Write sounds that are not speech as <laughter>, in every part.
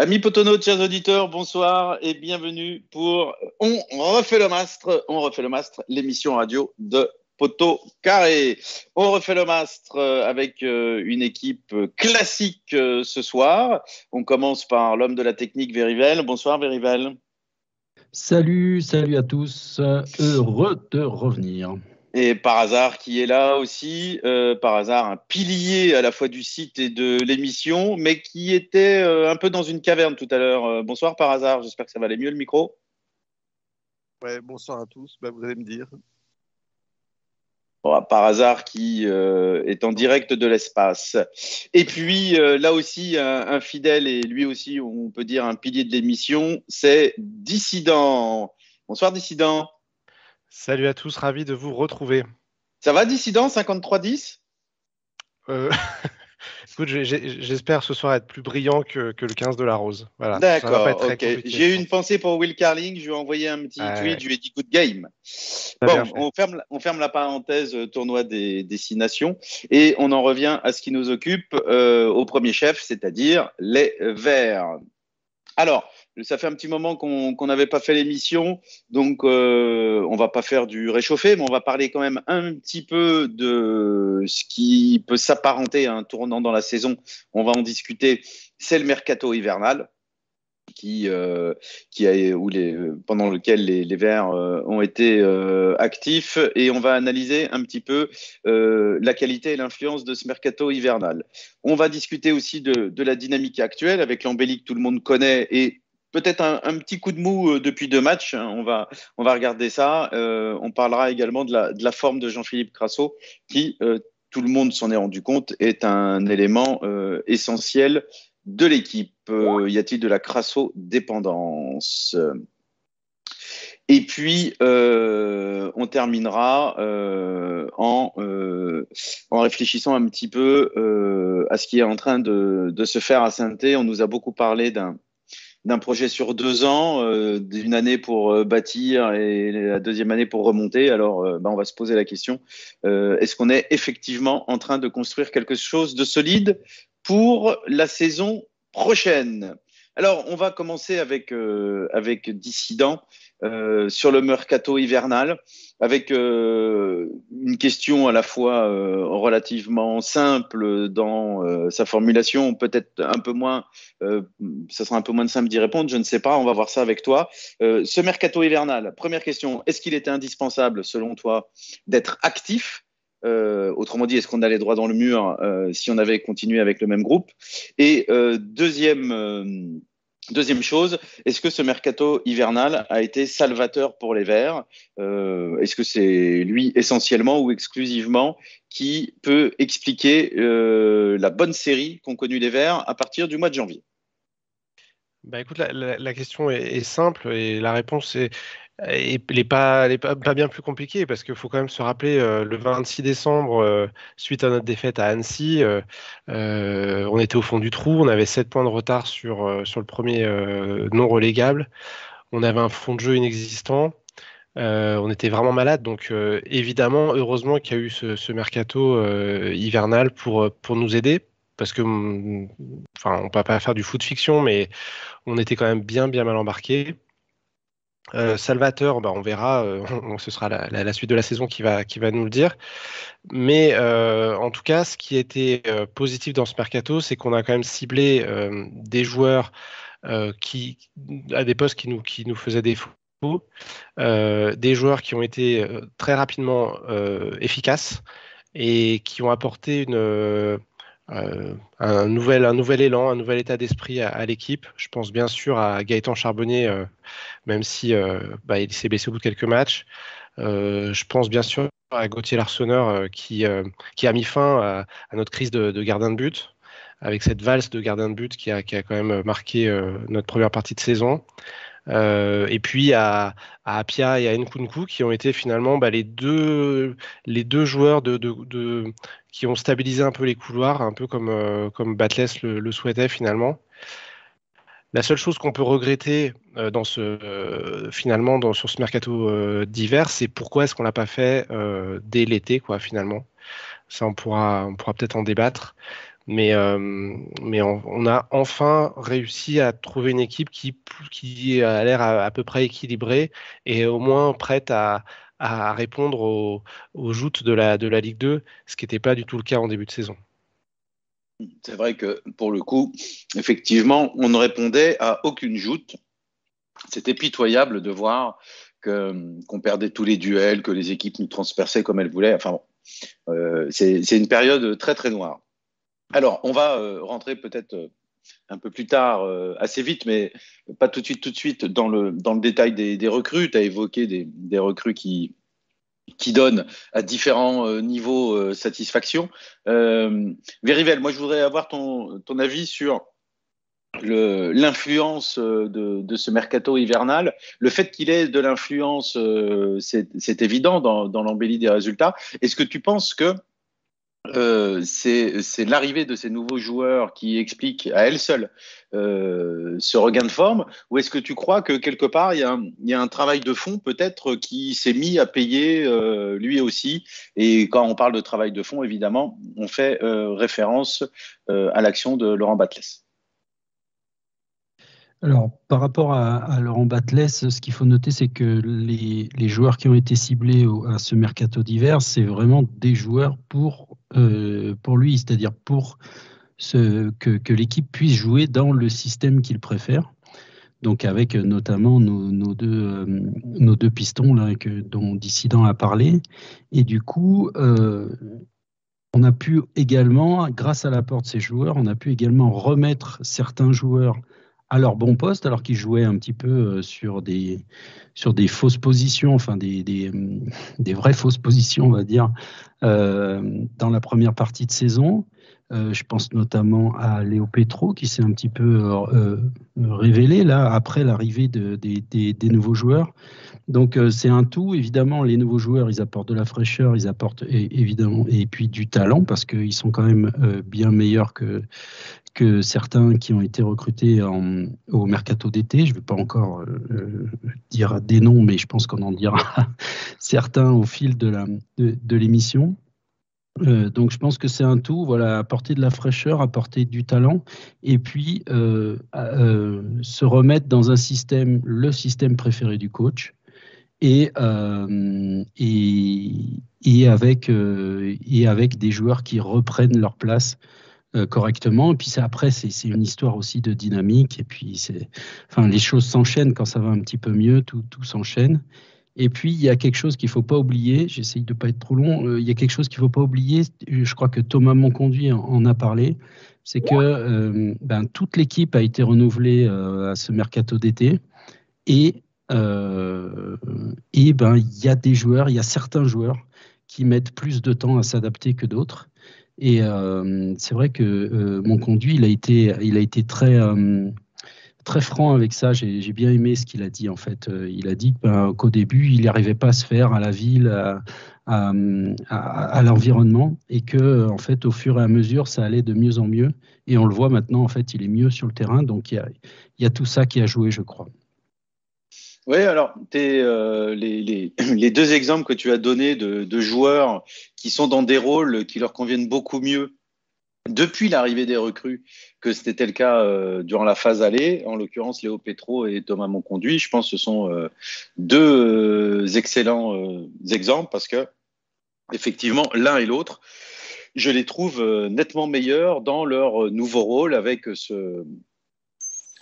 Amis Potono, chers auditeurs, bonsoir et bienvenue pour On refait le mastre, On refait le mastre, l'émission radio de Poto Carré. On refait le mastre avec euh, une équipe classique euh, ce soir. On commence par l'homme de la technique, Verivel. Bonsoir Verivel. Salut, salut à tous. Heureux de revenir. Et par hasard, qui est là aussi, euh, par hasard, un pilier à la fois du site et de l'émission, mais qui était euh, un peu dans une caverne tout à l'heure. Euh, bonsoir par hasard, j'espère que ça va aller mieux le micro. Ouais, bonsoir à tous, bah, vous allez me dire. par hasard, qui est en direct de l'espace. Et puis, là aussi, un, un, fidèle et lui aussi, on peut dire un pilier de l'émission, c'est Dissident. Bonsoir Dissident. Salut à tous, ravi de vous retrouver. Ça va, Dissident 5310 euh, <laughs> Écoute, j'espère ce soir être plus brillant que, le 15 de la Rose. Voilà, D'accord, ok. J'ai eu une pensée pour Will Carling, je lui ai envoyé un petit tweet, je lui ai dit good game. Bon, on ferme, on ferme, la parenthèse euh, tournoi des destinations et on en revient à ce qui nous occupe euh, au premier chef, c'est-à-dire les Verts. Alors, ça fait un petit moment qu'on n'avait pas fait l'émission, donc euh, on va pas faire du réchauffé, mais on va parler quand même un petit peu de ce qui peut s'apparenter à un tournant dans la saison. On va en discuter. C'est le mercato hivernal. Qui, euh, pendant lequel les, Verts euh, ont été euh, actifs et on va analyser un petit peu la qualité et l'influence de ce mercato hivernal. On va discuter aussi de, la dynamique actuelle avec l'embellie que tout le monde connaît et peut-être un, petit coup de mou euh, depuis deux matchs. Hein. On va, on va regarder ça. Euh, on parlera également de la, forme de Jean-Philippe Crasso, qui, euh, tout le monde s'en est rendu compte, est un élément essentiel de l'équipe. y a-t-il de la Crasso-dépendance? Et puis, on terminera en, en réfléchissant un petit peu à ce qui est en train de, de se faire à saint On nous a beaucoup parlé d'un d'un projet sur deux ans, euh, d'une année pour euh, bâtir et la deuxième année pour remonter. Alors, euh, bah, on va se poser la question est-ce qu'on est effectivement en train de construire quelque chose de solide pour la saison prochaine Alors, on va commencer avec avec Dissident sur le mercato hivernal avec euh, une question à la fois euh, relativement simple dans euh, sa formulation, peut-être un peu moins, ça sera un peu moins simple d'y répondre, je ne sais pas, on va voir ça avec toi. ce mercato hivernal, première question, est-ce qu'il était indispensable selon toi d'être actif autrement dit, est-ce qu'on allait droit dans le mur si on avait continué avec le même groupe? Et deuxième Deuxième chose, est-ce que ce mercato hivernal a été salvateur pour les Verts? Euh, Est-ce que c'est lui essentiellement ou exclusivement qui peut expliquer euh, la bonne série qu'ont connue les Verts à partir du mois de janvier? Bah écoute, la, question est, simple et la réponse est et n'est pas, pas, bien plus compliqué parce qu'il faut quand même se rappeler euh, le 26 décembre, euh, suite à notre défaite à Annecy, euh, on était au fond du trou, on avait 7 points de retard sur, le premier non relégable, on avait un fond de jeu inexistant, on était vraiment malade, donc évidemment, heureusement qu'il y a eu ce, mercato hivernal pour, nous aider. Parce que, enfin, on ne peut pas faire du foot fiction, mais on était quand même bien, bien mal embarqué. Euh, Salvateur, bah, on verra, euh, <laughs> ce sera la, suite de la saison qui va, qui va nous le dire. Mais euh, en tout cas, ce qui était positif dans ce mercato, c'est qu'on a quand même ciblé des joueurs qui, à des postes qui nous, qui nous faisaient défaut, des joueurs qui ont été très rapidement efficaces et qui ont apporté une euh, un, nouvel, un nouvel élan, un nouvel état d'esprit à, l'équipe. Je pense bien sûr à Gaëtan Charbonnier, euh, même si euh, bah, il s'est blessé au bout de quelques matchs. je pense bien sûr à Gauthier Larsonneur qui, qui a mis fin à, notre crise de, gardien de but, avec cette valse de gardien de but qui a, qui a quand même marqué notre première partie de saison. Euh, et puis à, Apia et à Nkunku qui ont été finalement bah, les, deux, les deux joueurs qui ont stabilisé un peu les couloirs, un peu comme, euh, comme Batless le, souhaitait finalement. La seule chose qu'on peut regretter euh, dans ce, finalement dans, sur ce mercato d'hiver, c'est pourquoi est-ce qu'on l'a pas fait dès l'été, quoi, finalement. Ça, on pourra, on pourra peut-être en débattre. Mais, mais on, a enfin réussi à trouver une équipe qui, a l'air à, peu près équilibrée et au moins prête à, répondre aux, joutes de la, Ligue 2, ce qui n'était pas du tout le cas en début de saison. C'est vrai que pour le coup, effectivement, on ne répondait à aucune joute. C'était pitoyable de voir qu'on perdait tous les duels, que les équipes nous transperçaient comme elles voulaient. Enfin euh, c'est une période très très noire. Alors, on va euh, rentrer peut-être euh, un peu plus tard, assez vite, mais pas tout de suite, tout de suite dans le, dans le détail des, recrues. Tu as évoqué des, des recrues qui, qui donne à différents euh, niveaux euh, satisfaction. Euh, Verivel, moi je voudrais avoir ton, ton avis sur l'influence de, de, ce mercato hivernal. Le fait qu'il ait de l'influence, c'est évident dans, dans l'embellie des résultats. Est-ce que tu penses que euh, c'est l'arrivée de ces nouveaux joueurs qui explique à elle seule euh, ce regain de forme Ou est-ce que tu crois que quelque part, il y a un, travail de fond peut-être qui s'est mis à payer euh, lui aussi? Et quand on parle de travail de fond, évidemment, on fait référence à l'action de Laurent Batles. Alors, par rapport à, Laurent Batles, ce qu'il faut noter, c'est que les, joueurs qui ont été ciblés à ce mercato d'hiver, c'est vraiment des joueurs pour, euh, pour lui, c'est-à-dire pour que, l'équipe puisse jouer dans le système qu'il préfère. Donc, avec notamment nos, deux, euh, nos deux pistons là, dont Dissident a parlé. Et du coup, euh, on a pu également, grâce à l'apport de ces joueurs, on a pu également remettre certains joueurs à leur bon poste, alors qu'ils jouaient un petit peu euh, sur des, sur des fausses positions, enfin des, des, des vraies fausses positions, on va dire, euh, dans la première partie de saison. Euh, je pense notamment à Léo Petro qui s'est un petit peu révélé là après l'arrivée de, des nouveaux joueurs. Donc c'est un tout. Évidemment, les nouveaux joueurs, ils apportent de la fraîcheur, ils apportent évidemment et puis du talent parce qu'ils sont quand même bien meilleurs que que certains qui ont été recrutés au mercato d'été, je ne vais pas encore euh, euh, dire des noms, mais je pense qu'on en dira <laughs> certains au fil de, l'émission. Euh, donc je pense que c'est un tout, voilà, apporter de la fraîcheur, apporter du talent, et puis se remettre dans un système, le système préféré du coach, et, et, et, avec, et avec des joueurs qui reprennent leur place euh, correctement. Et puis après, c'est une histoire aussi de dynamique. Et puis, enfin, les choses s'enchaînent quand ça va un petit peu mieux, tout, tout s'enchaîne. Et puis, il y a quelque chose qu'il ne faut pas oublier, j'essaye de ne pas être trop long, euh, il y a quelque chose qu'il ne faut pas oublier, je crois que Thomas Monconduit en, a parlé, c'est que euh, ben, toute l'équipe a été renouvelée à ce mercato d'été. Et, et ben, il y a des joueurs, il y a certains joueurs qui mettent plus de temps à s'adapter que d'autres. Et euh, c'est vrai que euh, mon conduit, il a été, il a été très, euh, très franc avec ça. J'ai bien aimé ce qu'il a dit en fait. il a dit ben, qu'au début, il n'arrivait pas à se faire à la ville, à, l'environnement, et que en fait, au fur et à mesure, ça allait de mieux en mieux. Et on le voit maintenant, en fait, il est mieux sur le terrain. Donc il y a tout ça qui a joué, je crois. Oui, alors euh, les, <clears throat> les, deux exemples que tu as donnés de, joueurs qui sont dans des rôles qui leur conviennent beaucoup mieux depuis l'arrivée des recrues que c'était le cas euh, durant la phase allée, en l'occurrence Léo Petro et Thomas Monconduit. Je pense que ce sont euh, deux excellents exemples parce que effectivement l'un et l'autre, je les trouve nettement meilleurs dans leur nouveau rôle avec ce,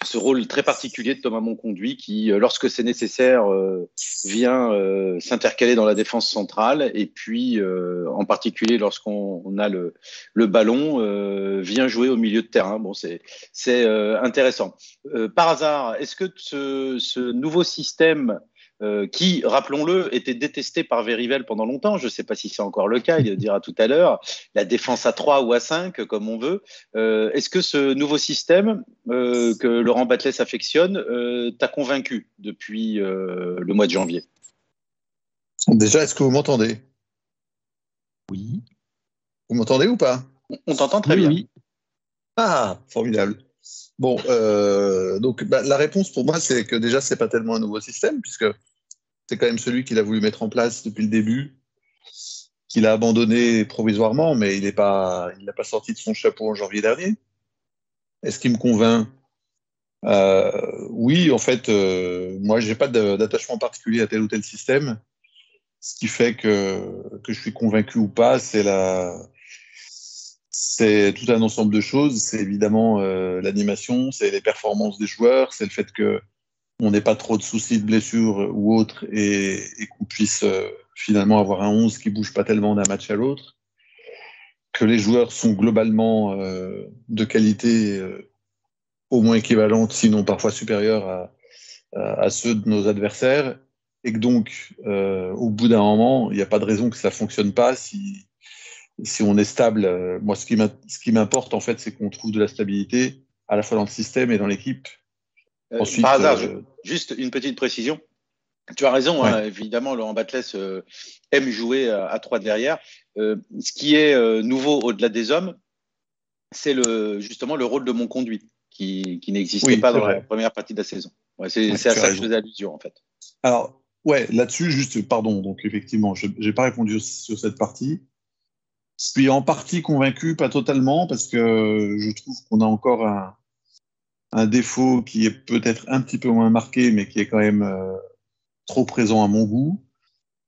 ce rôle très particulier de Thomas Monconduit qui, euh, lorsque c'est nécessaire, euh, vient euh, s'intercaler dans la défense centrale et puis, en particulier lorsqu'on a le, le ballon, vient jouer au milieu de terrain. Bon, c'est intéressant. par hasard, est-ce que ce, ce nouveau système euh, qui, rappelons-le, était détesté par Verivel pendant longtemps. Je ne sais pas si c'est encore le cas, il le dira tout à l'heure. La défense à 3 ou à 5, comme on veut. Euh, est-ce que ce nouveau système euh, que Laurent Batles affectionne t'a convaincu depuis le mois de janvier? Déjà, est-ce que vous m'entendez? Oui. Vous m'entendez ou pas? On t'entend très bien. Oui. Ah, formidable. Bon, donc bah, la réponse pour moi, c'est que déjà, c'est pas tellement un nouveau système, puisque c'est quand même celui qu'il a voulu mettre en place depuis le début, qu'il a abandonné provisoirement, mais il n'a pas, pas sorti de son chapeau en janvier dernier. Est-ce qu'il me convainc? Oui, en fait, moi, je n'ai pas d'attachement particulier à tel ou tel système. Ce qui fait que, que je suis convaincu ou pas, c'est la, c'est tout un ensemble de choses. C'est évidemment euh, l'animation, c'est les performances des joueurs, c'est le fait que on n'ait pas trop de soucis de blessures ou autres et, qu'on puisse euh, finalement avoir un 11 qui bouge pas tellement d'un match à l'autre. Que les joueurs sont globalement euh, de qualité au moins équivalente, sinon parfois supérieure à, à, ceux de nos adversaires. Et que donc, au bout d'un moment, il n'y a pas de raison que ça fonctionne pas si, si on est stable, euh, moi, ce qui m'importe, en fait, c'est qu'on trouve de la stabilité à la fois dans le système et dans l'équipe. Euh, par hasard, euh, juste une petite précision. Tu as raison, hein, évidemment, Laurent Batles aime jouer à, trois derrière. ce qui est nouveau au-delà des hommes, c'est le, justement le rôle de mon conduit, qui, n'existait pas dans la première partie de la saison. c'est à ça que je faisais allusion, en fait. Alors, ouais, là-dessus, juste, pardon, donc effectivement, je n'ai pas répondu sur cette partie. Je suis en partie convaincu, pas totalement, parce que je trouve qu'on a encore un, défaut qui est peut-être un petit peu moins marqué, mais qui est quand même euh, trop présent à mon goût.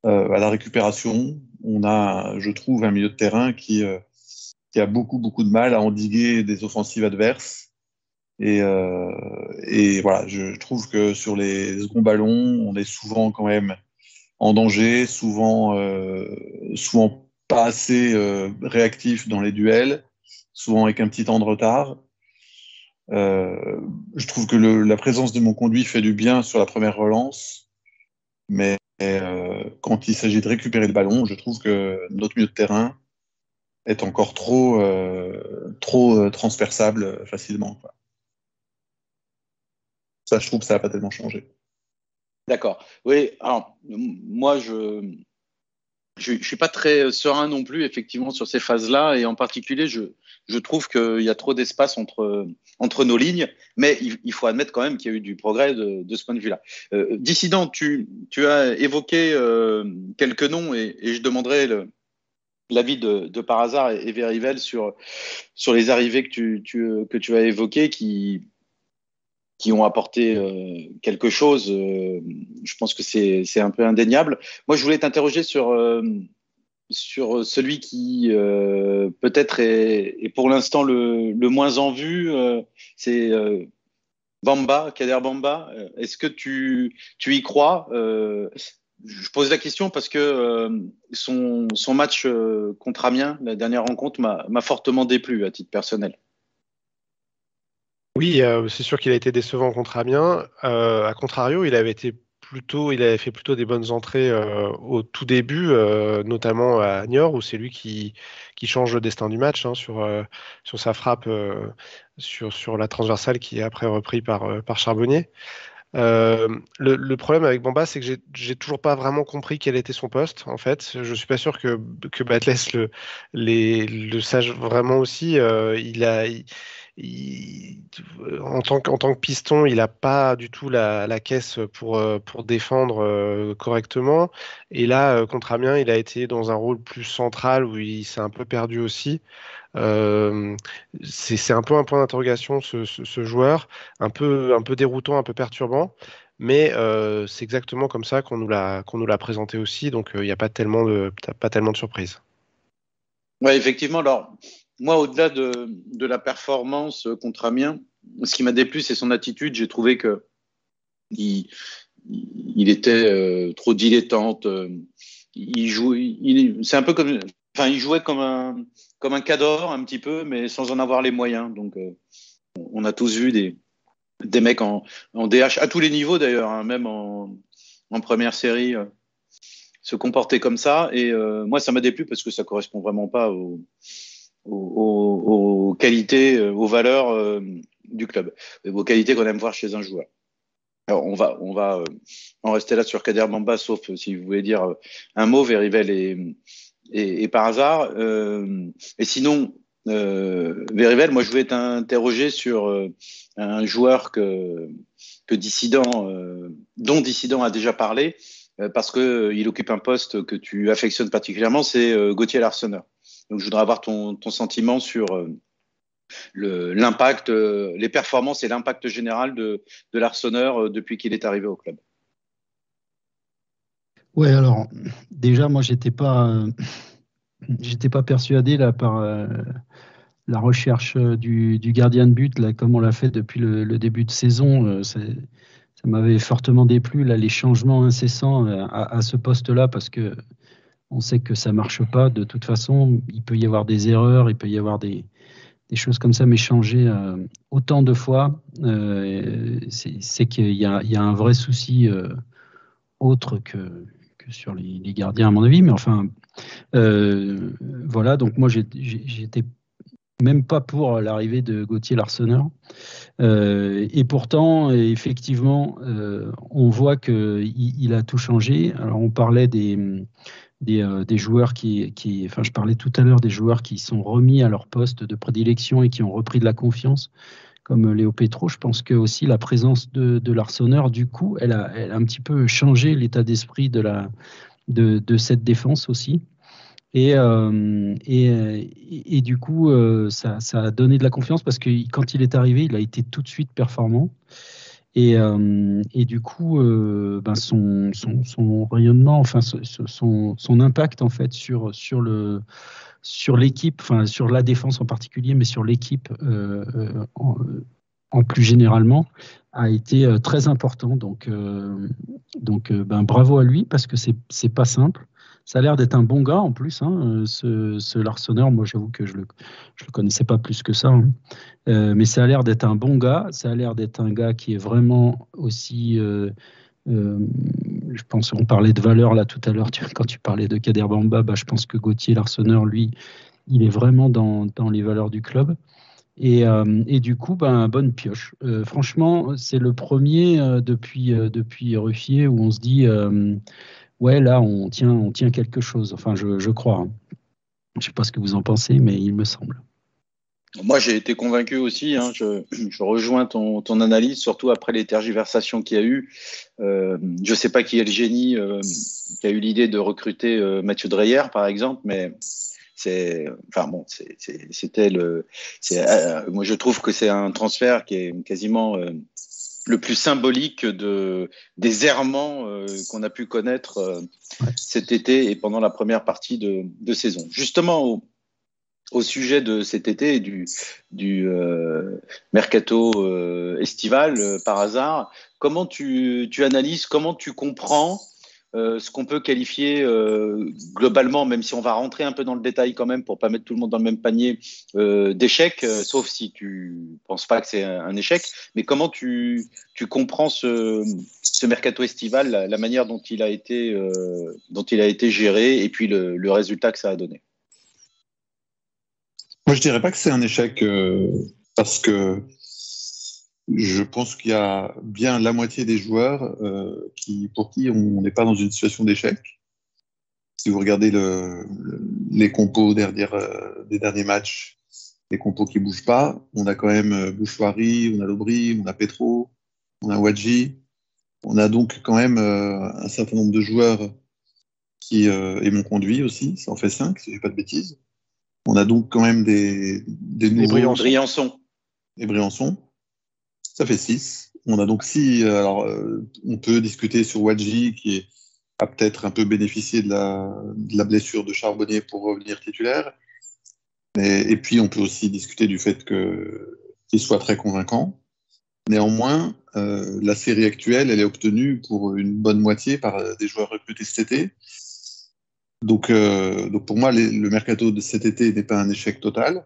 Euh, à la récupération, on a, je trouve, un milieu de terrain qui, euh, qui a beaucoup, beaucoup de mal à endiguer des offensives adverses. Et, et voilà, je trouve que sur les seconds ballons, on est souvent quand même en danger, souvent, souvent pas assez euh, réactif dans les duels, souvent avec un petit temps de retard. Euh, je trouve que la présence de mon conduit fait du bien sur la première relance, mais euh, quand il s'agit de récupérer le ballon, je trouve que notre milieu de terrain est encore trop, trop transperçable facilement. Ça, je trouve que ça n'a pas tellement changé. D'accord. Oui, alors moi, je, je ne suis pas très serein non plus, effectivement, sur ces phases-là. Et en particulier, je, je trouve qu'il y a trop d'espace entre, entre nos lignes. Mais il, faut admettre quand même qu'il y a eu du progrès de, ce point de vue-là. Euh, Dissident, tu, tu, as évoqué euh, quelques noms et, et je demanderai l'avis de, de, par hasard et, Verivel sur, sur les arrivées que tu, que tu as évoquées qui, qui ont apporté euh, quelque chose. Je pense que c'est un peu indéniable. Moi, je voulais t'interroger sur, sur celui qui peut-être est, pour l'instant le, moins en vue. c'est Bamba, Kader Bamba. Est-ce que tu, tu y crois? Je pose la question parce que son, son, match contre Amiens, la dernière rencontre, m'a fortement déplu à titre personnel. Oui, euh, c'est sûr qu'il a été décevant contre Amiens. Euh, à contrario, il avait été plutôt, il avait fait plutôt des bonnes entrées euh, au tout début, notamment à Niort, où c'est lui qui, qui change le destin du match hein, sur, sur sa frappe sur, sur la transversale qui est après repris par, par Charbonnier. le, problème avec Bamba, c'est que j'ai toujours pas vraiment compris quel était son poste. En fait, je suis pas sûr que que Batles le les, le sache vraiment aussi. il a en, tant que, tant que piston, il n'a pas du tout la, caisse pour, euh, pour défendre euh, correctement. Et là, euh, contre Amiens, il a été dans un rôle plus central où il s'est un peu perdu aussi. c'est un peu un point d'interrogation ce, joueur, un peu, un peu déroutant, un peu perturbant. Mais c'est exactement comme ça qu'on nous l'a présenté aussi, donc il n'y a pas tellement de, pas tellement de surprises. Oui, effectivement. Alors, moi, au-delà de, la performance contre Amiens, ce qui m'a déplu, c'est son attitude. J'ai trouvé que il, était euh, trop dilettante. Il jouait, c'est un peu comme, enfin, il jouait comme un, comme un cador un petit peu, mais sans en avoir les moyens. Donc, euh, on a tous vu des, des mecs en, DH à tous les niveaux d'ailleurs, hein, même en, première série, euh, se comporter comme ça. Et moi, ça m'a déplu parce que ça correspond vraiment pas au aux, qualités, euh, aux valeurs euh, du club, aux qualités qu'on aime voir chez un joueur. Alors on va, on va euh, en rester là sur Kader Bamba, sauf si vous voulez dire un mot, Verivel et, et, par hasard. et sinon, euh, moi je voulais t'interroger sur un joueur que, que Dissident, dont Dissident a déjà parlé, parce qu'il occupe un poste que tu affectionnes particulièrement, c'est Gauthier Larsonneur. Donc je voudrais avoir ton, sentiment sur l'impact, les performances et l'impact général de, de Larsonneur depuis qu'il est arrivé au club. Ouais, alors déjà moi j'étais pas pas persuadé là par euh, la recherche euh, du, gardien de but là comme on l'a fait depuis le, début de saison. Euh, ça m'avait fortement déplu là les changements incessants à, ce poste-là parce que on sait que ça marche pas de toute façon. Il peut y avoir des erreurs, il peut y avoir des, choses comme ça, mais changer autant de fois, c'est qu'il y, a un vrai souci autre que, sur les, gardiens, à mon avis. Mais enfin, euh, voilà, donc moi, j'étais même pas pour l'arrivée de Gauthier Larsonneur. Euh, et pourtant, effectivement, euh, on voit qu'il il a tout changé. Alors, on parlait des, des, des, joueurs qui, qui, enfin, je parlais tout à l'heure des joueurs qui sont remis à leur poste de prédilection et qui ont repris de la confiance comme Léo Petro, je pense que aussi la présence de, de l'Arseneur, du coup, elle a, elle a, un petit peu changé l'état d'esprit de, de, de, cette défense aussi. Et, euh, et, et, du coup, euh, ça, ça, a donné de la confiance parce que quand il est arrivé, il a été tout de suite performant. Et, euh, et du coup, ben son, rayonnement, enfin son, impact en fait sur, l'équipe, enfin sur la défense en particulier, mais sur l'équipe euh, euh, en, plus généralement, a été euh, très important. Donc, ben, bravo à lui parce que c'est pas simple. Ça a l'air d'être un bon gars en plus, hein, ce, ce Larsonneur. Moi, j'avoue que je le, le connaissais pas plus que ça. Hein. mais ça a l'air d'être un bon gars. Ça a l'air d'être un gars qui est vraiment aussi euh, je pense qu'on parlait de valeur là tout à l'heure quand tu parlais de Kader Bamba, bah, je pense que Gauthier Larsonneur, lui, il est vraiment dans, les valeurs du club. Et, euh, du coup, ben, bonne pioche. Euh, franchement, c'est le premier depuis, depuis Ruffier où on se dit, ouais, là, on tient, on tient quelque chose. Enfin, je, je crois. Hein. Je ne sais pas ce que vous en pensez, mais il me semble. Moi, j'ai été convaincu aussi. Hein, je, je, rejoins ton, ton, analyse, surtout après les tergiversations qu'il y a eu. Euh, je ne sais pas qui est le génie euh, qui a eu l'idée de recruter euh, Mathieu Dreyer, par exemple, mais c'est, enfin bon, c'était le. Moi, je trouve que c'est un transfert qui est quasiment le plus symbolique de, des errements qu'on a pu connaître cet été et pendant la première partie de, de saison. Justement, au, au sujet de cet été et du, du euh, mercato euh, estival euh, par hasard, comment tu, tu, analyses, comment tu comprends ce qu'on peut qualifier globalement, même si on va rentrer un peu dans le détail quand même pour pas mettre tout le monde dans le même panier, d'échec, sauf si tu penses pas que c'est un, échec, mais comment tu, tu comprends ce, ce mercato estival, la, manière dont il a été, dont il a été géré et puis le, le résultat que ça a donné? Moi, je dirais pas que c'est un échec euh, parce que je pense qu'il y a bien la moitié des joueurs euh, qui, pour qui on n'est pas dans une situation d'échec. Si vous regardez le, les compos derrière, euh, des derniers matchs, les compos qui bougent pas, on a quand même Bouchoirie, on a Lobry, on a Petro, on a Wadji. On a donc quand même un certain nombre de joueurs qui et mon conduit aussi, ça en fait cinq, si je dis pas de bêtises. On a donc quand même des, des nouveaux. Les Briançon. Les Briançon. Ça fait 6. On a donc 6. Euh, alors, euh, on peut discuter sur Wadji qui a peut-être un peu bénéficié de la, blessure de Charbonnier pour revenir titulaire. et puis, on peut aussi discuter du fait qu'il soit très convaincant. Néanmoins, euh, la série actuelle, elle est obtenue pour une bonne moitié par des joueurs recrutés cet été. Donc pour moi, le mercato de cet été n'est pas un échec total,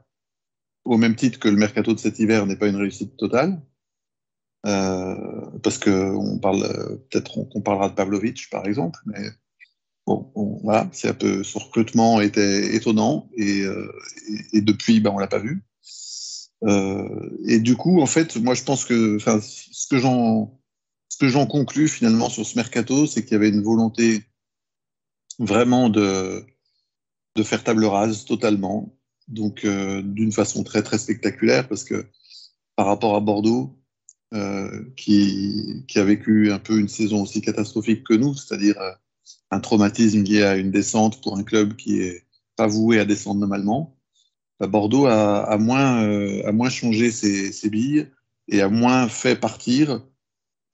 au même titre que le mercato de cet hiver n'est pas une réussite totale. Euh, parce que on parle peut-être qu'on parlera de Pavlovic par exemple, mais bon, voilà, c'est un peu son recrutement était étonnant et, euh, depuis, ben, on l'a pas vu. Euh, et du coup, en fait, moi je pense que, ce que j'en ce que j'en conclus finalement sur ce mercato, c'est qu'il y avait une volonté vraiment de, de faire table rase totalement, donc euh, d'une façon très très spectaculaire, parce que par rapport à Bordeaux, euh, qui, a vécu un peu une saison aussi catastrophique que nous, c'est-à-dire euh, un traumatisme lié à une descente pour un club qui est pas voué à descendre normalement. Bah, Bordeaux a, moins, a moins changé ses, billes et a moins fait partir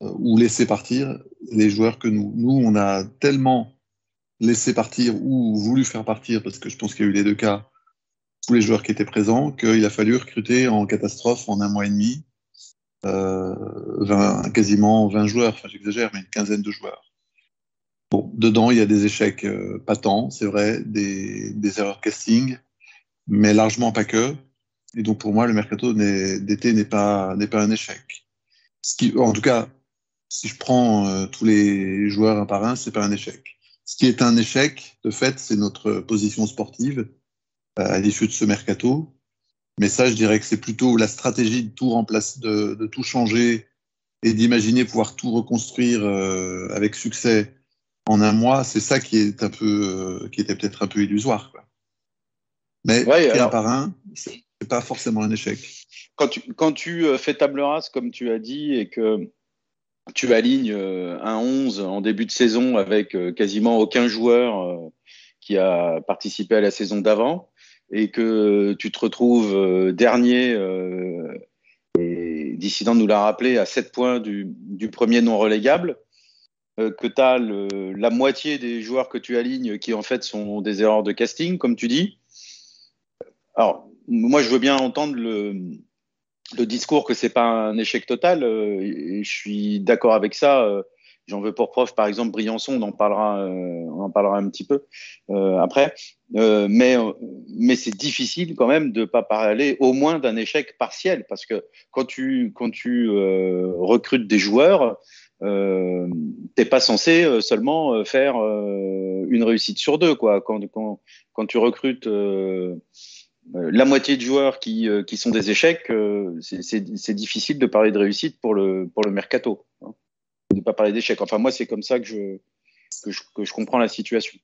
ou laissé partir les joueurs que nous. Nous, on a tellement laissé partir ou voulu faire partir, parce que je pense qu'il y a eu les deux cas, tous les joueurs qui étaient présents, qu'il a fallu recruter en catastrophe en un mois et demi euh, quasiment 20 joueurs, enfin j'exagère, mais une quinzaine de joueurs. Bon, dedans, il y a des échecs euh, patents, c'est vrai, des, erreurs casting, mais largement pas que. Et donc pour moi, le mercato d'été n'est pas, un échec. En tout cas, si je prends euh, tous les joueurs un par un, c'est pas un échec. Ce qui est un échec, de fait, c'est notre position sportive à l'issue de ce mercato. Mais ça, je dirais que c'est plutôt la stratégie de tout remplacer, de, tout changer et d'imaginer pouvoir tout reconstruire euh, avec succès en un mois. C'est ça qui est un peu, euh, qui était peut-être un peu illusoire. Mais un par un, c'est pas forcément un échec. Quand tu, quand tu euh, fais table rase, comme tu as dit, et que tu alignes un 11 en début de saison avec quasiment aucun joueur qui a participé à la saison d'avant, et que tu te retrouves euh, dernier, euh, et Dissident nous l'a rappelé, à 7 points du, premier non relégable, euh, que tu as la moitié des joueurs que tu alignes qui en fait sont des erreurs de casting, comme tu dis. Alors, moi, je veux bien entendre le, le discours que c'est pas un échec total, et je suis d'accord avec ça J'en veux pour preuve, par exemple, Briançon, on en parlera, euh, on en parlera un petit peu euh, après. Euh, mais c'est difficile quand même de ne pas parler au moins d'un échec partiel, parce que quand tu, recrutes des joueurs, euh, t'es pas censé seulement faire une réussite sur deux. Quand, tu recrutes la moitié de joueurs qui, sont des échecs, c'est difficile de parler de réussite pour le, mercato. Hein parler d'échec. Enfin, moi, c'est comme ça que je, comprends la situation.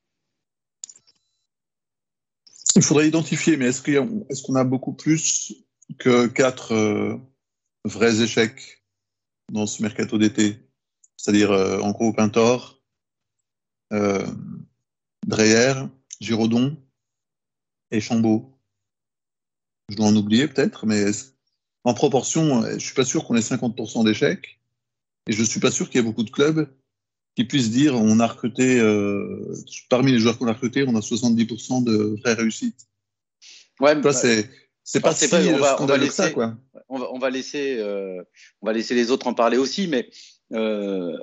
Il faudrait identifier, mais est-ce qu'on a beaucoup plus que quatre euh, vrais échecs dans ce mercato d'été? C'est-à-dire, euh, en gros, Pintor, euh, Dreyer, Giraudon et Chambaud. Je dois en oublier peut-être, mais en proportion, je ne suis pas sûr qu'on ait 50% d'échecs. Et je ne suis pas sûr qu'il y ait beaucoup de clubs qui puissent dire on a recruté, euh, parmi les joueurs qu'on a recrutés, on a 70% de vraies réussites. Ouais, bah, c'est. C'est pas, si on va, on va laisser, ça, quoi. On va, on va laisser, euh, on va laisser les autres en parler aussi, mais euh,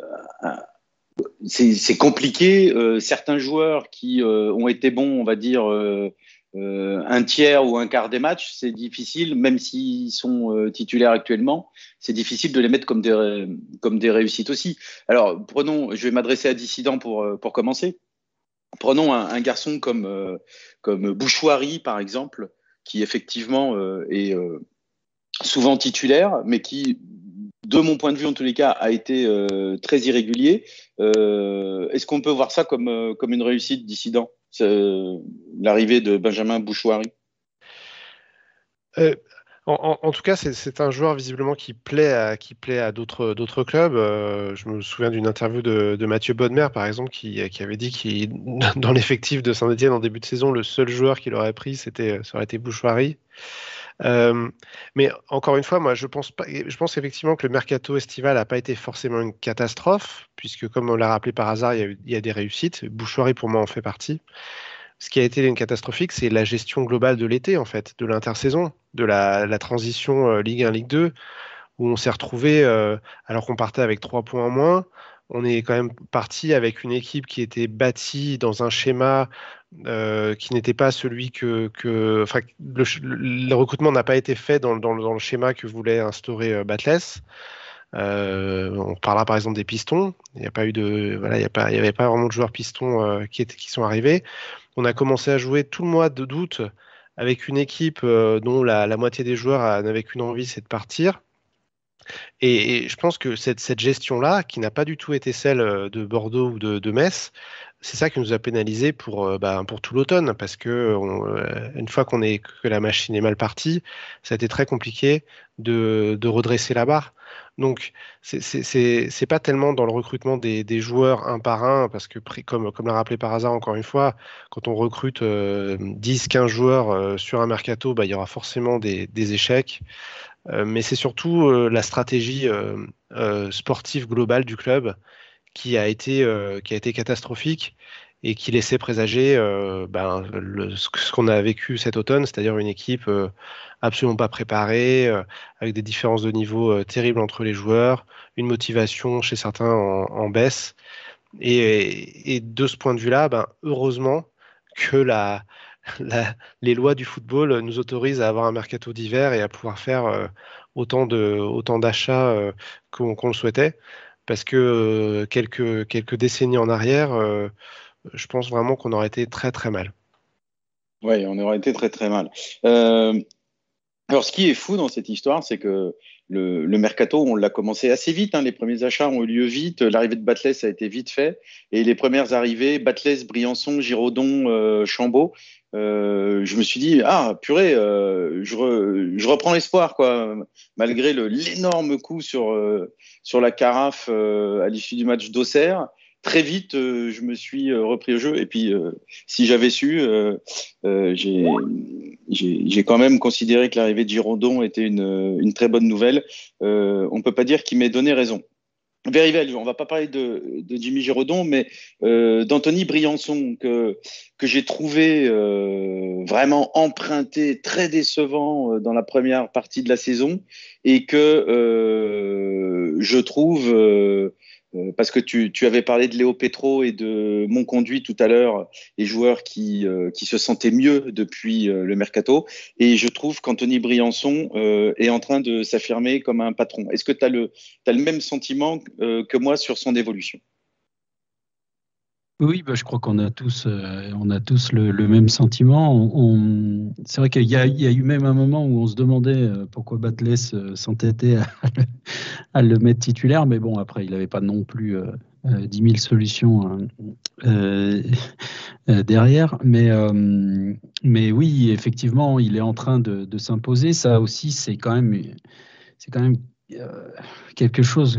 c'est compliqué. Euh, certains joueurs qui euh, ont été bons, on va dire, euh, un tiers ou un quart des matchs, c'est difficile, même s'ils sont euh, titulaires actuellement, c'est difficile de les mettre comme des, réussites aussi. Alors, prenons, je vais m'adresser à Dissident pour, euh, commencer. Prenons un, garçon comme, Bouchoirie, par exemple, qui effectivement est souvent titulaire, mais qui, de mon point de vue en tous les cas, a été très irrégulier. Est-ce qu'on peut voir ça comme, comme une réussite dissident? L'arrivée de Benjamin Bouchouari euh, en, tout cas, c'est un joueur visiblement qui plaît à, d'autres clubs. Euh, je me souviens d'une interview de, Mathieu Bodmer, par exemple, qui, avait dit qu'il, <laughs> dans l'effectif de Saint-Etienne en début de saison, le seul joueur qu'il aurait pris, c'était, ça aurait été Bouchouari. Euh, mais encore une fois, moi, je pense, pas, je pense effectivement que le mercato estival n'a pas été forcément une catastrophe, puisque comme on l'a rappelé par hasard, il y, a, des réussites. Bouchoirie, pour moi, en fait partie. Ce qui a été une catastrophique, c'est la gestion globale de l'été, en fait, de l'intersaison, de la, transition euh, Ligue 1, Ligue 2, où on s'est retrouvé, euh, alors qu'on partait avec trois points en moins, on est quand même parti avec une équipe qui était bâtie dans un schéma euh, qui n'était pas celui que, le, recrutement n'a pas été fait dans, le schéma que voulait instaurer euh, euh, on parlera par exemple des pistons. Il n'y avait pas vraiment de joueurs pistons euh, qui, sont arrivés. On a commencé à jouer tout le mois d'août avec une équipe dont la, moitié des joueurs n'avaient qu'une envie, c'est de partir. Et, je pense que cette, gestion-là, qui n'a pas du tout été celle de Bordeaux ou de Metz, c'est ça qui nous a pénalisé pour, euh, bah, pour tout l'automne, parce que euh, une fois qu'on est que la machine est mal partie, ça a été très compliqué de, redresser la barre. Donc, c'est pas tellement dans le recrutement des, joueurs un par un, parce que, comme, comme l'a rappelé par hasard encore une fois, quand on recrute 10-15 joueurs sur un mercato, bah, il y aura forcément des, des échecs. mais c'est surtout la stratégie sportive globale du club qui a été, qui a été catastrophique et qui laissait présager euh, ben, ce qu'on a vécu cet automne, c'est-à-dire une équipe euh, absolument pas préparée, euh, avec des différences de niveau terribles entre les joueurs, une motivation chez certains en, baisse. Et, de ce point de vue-là, ben, heureusement que <laughs> les lois du football nous autorisent à avoir un mercato d'hiver et à pouvoir faire autant d'achats qu'on le souhaitait. Parce que quelques, quelques décennies en arrière, je pense vraiment qu'on aurait été très très mal. Oui, on aurait été très très mal. Euh, alors, ce qui est fou dans cette histoire, c'est que le, mercato, on l'a commencé assez vite. Hein. les premiers achats ont eu lieu vite. L'arrivée de Batless a été vite fait. Et les premières arrivées, Batless, Briançon, Giraudon, euh, Chambaud, euh, je me suis dit, ah, purée, je, reprends l'espoir, quoi, malgré l'énorme coup sur, sur la carafe à l'issue du match d'Auxerre très vite, euh, je me suis euh, repris au jeu. Et puis, euh, si j'avais su, j'ai quand même considéré que l'arrivée de Girondon était une, très bonne nouvelle. on peut pas dire qu'il m'ait donné raison. Verivel, on va pas parler de, Jimmy Giraudon, mais d'Anthony Briançon, que, que j'ai trouvé vraiment emprunté, très décevant dans la première partie de la saison, et que je trouve euh, parce que tu, avais parlé de Léo Petro et de Monconduit tout à l'heure, les joueurs qui, euh, qui se sentaient mieux depuis euh, le mercato. Et je trouve qu'Anthony Briançon est en train de s'affirmer comme un patron. Est-ce que tu as, as le même sentiment que moi sur son évolution? Oui, bah, je crois qu'on a tous, euh, on a tous le, même sentiment. c'est vrai qu'il y, a eu même un moment où on se demandait euh, pourquoi Batless euh, s'entêtait à, le mettre titulaire, mais bon, après, il n'avait pas non plus 10 000 solutions <laughs> derrière. Mais, mais oui, effectivement, il est en train de, de s'imposer. Ça aussi, c'est quand même, c'est quand même euh, quelque chose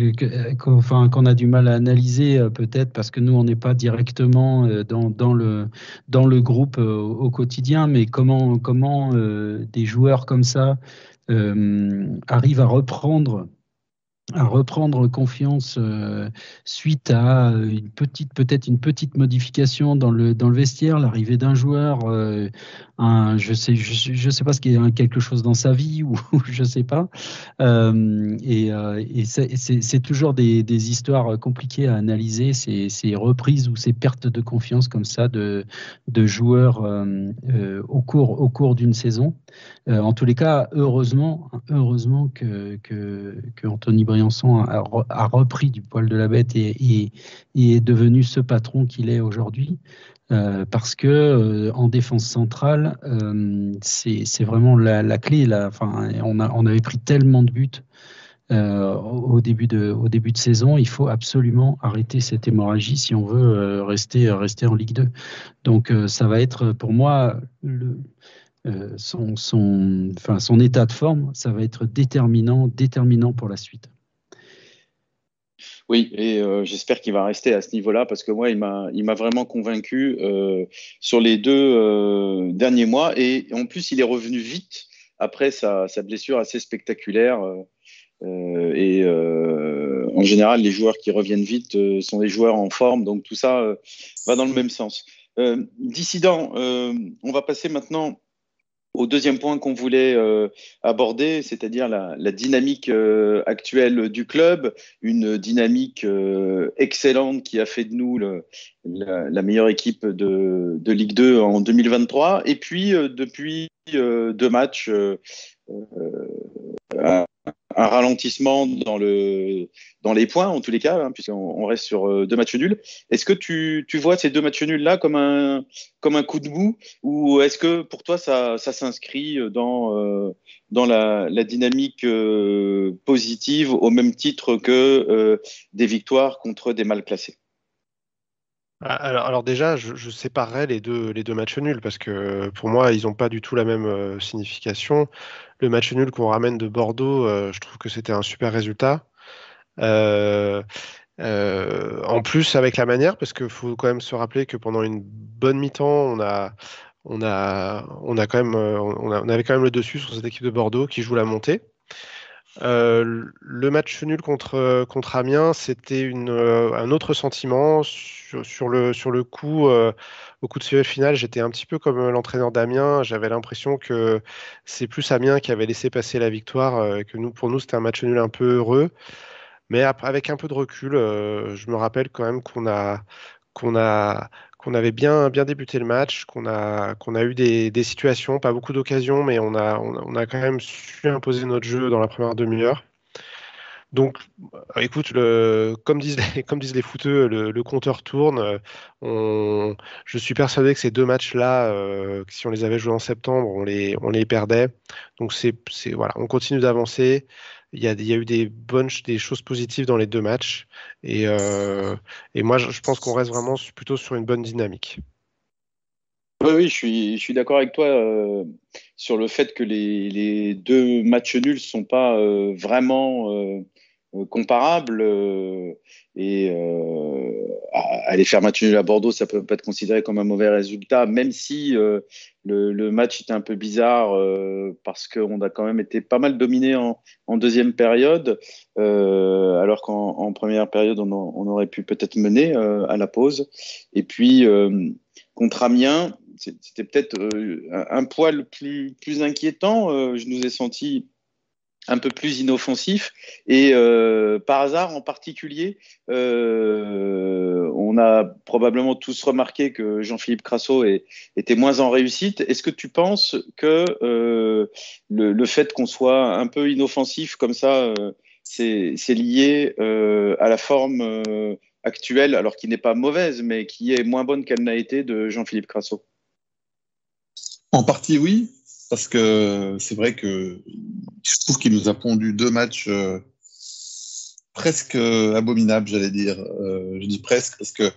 qu'on a du mal à analyser euh, peut-être parce que nous on n'est pas directement euh, dans, le, dans le groupe au, quotidien, mais comment, comment des joueurs comme ça arrivent à reprendre à reprendre confiance euh, suite à une petite peut-être une petite modification dans le dans le vestiaire l'arrivée d'un joueur euh, un je sais je, sais pas ce qui est quelque chose dans sa vie <laughs> ou, je sais pas. Euh, et, et c'est toujours des, des, histoires compliquées à analyser ces, ces reprises ou ces pertes de confiance comme ça de de joueurs au cours au cours d'une saison en tous les cas heureusement heureusement que que, Anthony Briançon a, repris du poil de la bête et, est devenu ce patron qu'il est aujourd'hui. Euh, parce que euh, en défense centrale, euh, c'est vraiment la, clé. Enfin, on, on, avait pris tellement de buts au, début de, au début de saison, il faut absolument arrêter cette hémorragie si on veut rester, rester en Ligue 2. Donc ça va être pour moi le, son, son, enfin, son état de forme, ça va être déterminant, déterminant pour la suite. Oui, et euh, j'espère qu'il va rester à ce niveau-là parce que moi, il m'a, il m'a vraiment convaincu euh, sur les deux euh, derniers mois. Et en plus, il est revenu vite après sa, sa blessure assez spectaculaire. et en général, les joueurs qui reviennent vite sont des joueurs en forme. Donc tout ça va dans le même sens. dissident, on va passer maintenant au deuxième point qu'on voulait euh, aborder, c'est-à-dire la, dynamique euh, actuelle du club, une dynamique euh, excellente qui a fait de nous la, meilleure équipe de, de, Ligue 2 en 2023, et puis depuis deux matchs un ralentissement dans, le, dans les points, en tous les cas, hein, puisqu'on reste sur euh, deux matchs nuls. Est-ce que tu, tu, vois ces deux matchs nuls-là comme un, comme un coup de mou ou est-ce que pour toi ça, ça s'inscrit dans, euh, dans la, dynamique euh, positive au même titre que des victoires contre des mal classés? Alors, alors, déjà, je, séparerais les deux, matchs nuls parce que pour moi, ils n'ont pas du tout la même euh, signification. Le match nul qu'on ramène de Bordeaux, euh, je trouve que c'était un super résultat. Euh, en plus, avec la manière, parce qu'il faut quand même se rappeler que pendant une bonne mi-temps, on avait quand même le dessus sur cette équipe de Bordeaux qui joue la montée. Euh, le match nul contre, contre Amiens, c'était euh, un autre sentiment. Sur, le, sur le coup, euh, au coup de final, j'étais un petit peu comme l'entraîneur d'Amiens. J'avais l'impression que c'est plus Amiens qui avait laissé passer la victoire, que nous, pour nous, c'était un match nul un peu heureux. Mais avec un peu de recul, je me rappelle quand même qu'on a, qu'on a, qu'on avait bien, bien débuté le match, qu'on a, qu'on a eu des, des situations, pas beaucoup d'occasions, mais on a, on a, quand même su imposer notre jeu dans la première demi-heure. Donc, euh, écoute, le, comme, disent les, <laughs> comme disent les footeux, le, compteur tourne. On, je suis persuadé que ces deux matchs-là, euh, si on les avait joués en septembre, on les, on les perdait. Donc, c'est, voilà, on continue d'avancer il y, a, eu des bonnes des choses positives dans les deux matchs. Et, euh, moi, je, pense qu'on reste vraiment plutôt sur une bonne dynamique. Oui, je suis, d'accord avec toi euh, sur le fait que les, les, deux matchs nuls ne sont pas euh, vraiment comparables. Et aller faire match nul à Bordeaux, ça peut pas être considéré comme un mauvais résultat, même si euh, le, match était un peu bizarre euh, parce qu'on a quand même été pas mal dominé en, deuxième période, euh, alors qu'en première période, on, aurait pu peut-être mener à la pause. Et puis, contre Amiens, c'était peut-être un, poil plus, plus inquiétant. je nous ai senti un peu plus inoffensif. Et euh, par hasard, en particulier, euh, on a probablement tous remarqué que Jean-Philippe Crasso était moins en réussite. Est-ce que tu penses que euh, le, fait qu'on soit un peu inoffensif comme ça, c'est lié à la forme actuelle, alors qui n'est pas mauvaise, mais qui est moins bonne qu'elle n'a été de Jean-Philippe Crasso? En partie, oui parce que c'est vrai que je trouve qu'il nous a pondu deux matchs euh, presque abominables, j'allais dire. Euh, je dis presque parce que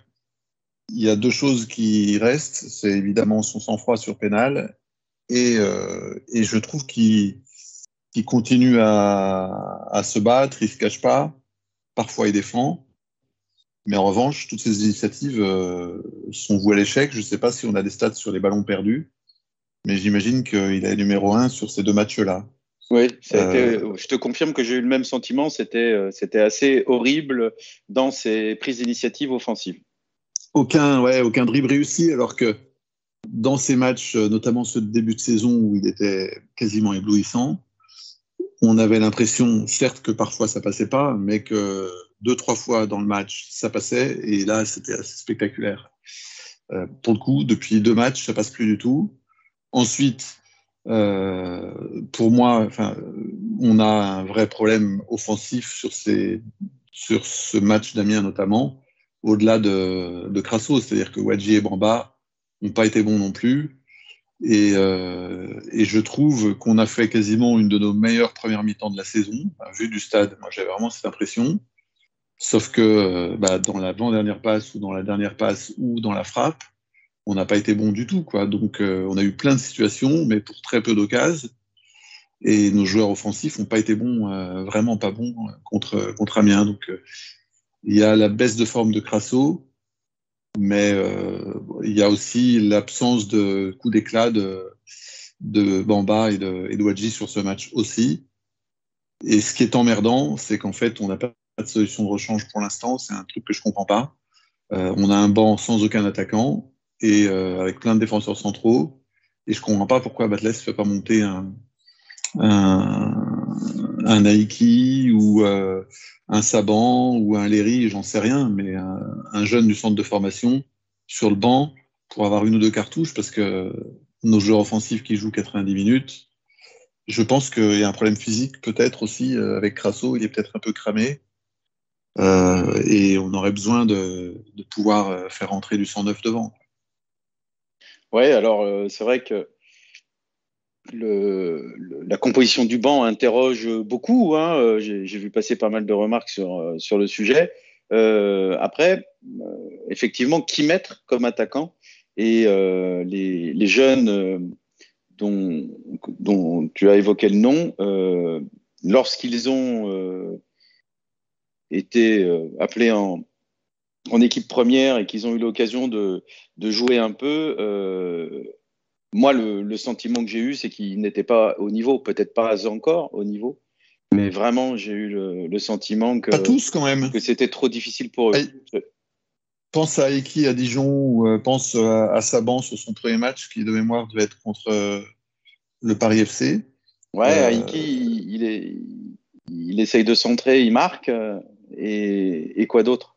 il y a deux choses qui restent. C'est évidemment son sang-froid sur pénal et, euh, et je trouve qu'il continue à, se battre, il se cache pas. Parfois, il défend. Mais en revanche, toutes ces initiatives sont vouées à l'échec. Je ne sais pas si on a des stats sur les ballons perdus mais j'imagine qu'il est numéro un sur ces deux matchs-là. Oui, euh, je te confirme que j'ai eu le même sentiment. C'était, euh, c'était assez horrible dans ses prises d'initiative offensives. Aucun, ouais, aucun dribble réussi, alors que dans ces matchs, euh, notamment ce début de saison où il était quasiment éblouissant, on avait l'impression, certes, que parfois ça passait pas, mais que deux, trois fois dans le match, ça passait. Et là, c'était assez spectaculaire. pour le coup, depuis deux matchs, ça passe plus du tout. Ensuite, euh, pour moi, enfin, on a un vrai problème offensif sur, ces, sur ce match d'Amiens notamment, au-delà de, de Crasso, c'est-à-dire que Wadji et Bamba n'ont pas été bons non plus. Et, euh, et je trouve qu'on a fait quasiment une de nos meilleures premières mi-temps de la saison, vu du stade. Moi, j'avais vraiment cette impression. Sauf que bah, dans la dernière passe ou dans la dernière passe ou dans la frappe, on n'a pas été bon du tout. Quoi. Donc, euh, on a eu plein de situations, mais pour très peu d'occasions. Et nos joueurs offensifs n'ont pas été bons, euh, vraiment pas bons contre, contre Amiens. Donc, euh, il y a la baisse de forme de Crasso, mais il y a aussi l'absence de coup d'éclat de, de Bamba et de, et sur ce match aussi. Et ce qui est emmerdant, c'est qu'en fait, on n'a pas de solution de rechange pour l'instant. C'est un truc que je comprends pas. on a un banc sans aucun attaquant et euh, avec plein de défenseurs centraux. Et je comprends pas pourquoi Batles ne fait pas monter un, un, ou euh, un Saban ou un Léry, j'en sais rien, mais un, jeune du centre de formation sur le banc pour avoir une ou deux cartouches parce que nos joueurs offensifs qui jouent 90 minutes, je pense qu'il y a un problème physique peut-être aussi euh, avec Crasso, il est peut-être un peu cramé. Et on aurait besoin de, de pouvoir faire entrer du 109 devant. Oui, alors euh, c'est vrai que le, la composition du banc interroge beaucoup. Hein. Euh, j'ai vu passer pas mal de remarques sur, euh, sur le sujet. après, effectivement, qui mettre comme attaquant et les, les, jeunes dont, dont, tu as évoqué le nom, lorsqu'ils ont été appelés en, en équipe première et qu'ils ont eu l'occasion de, de, jouer un peu, euh, moi, le, sentiment que j'ai eu, c'est qu'ils n'étaient pas au niveau, peut-être pas encore au niveau, mais vraiment, j'ai eu le, sentiment que, tous, quand même. que c'était trop difficile pour eux. Pense à Eki à Dijon ou euh, pense à, Saban sur son premier match qui, de mémoire, devait être contre euh, le Paris FC. Ouais, Aiki, il, est, il essaye de centrer, il marque. et, et quoi d'autre?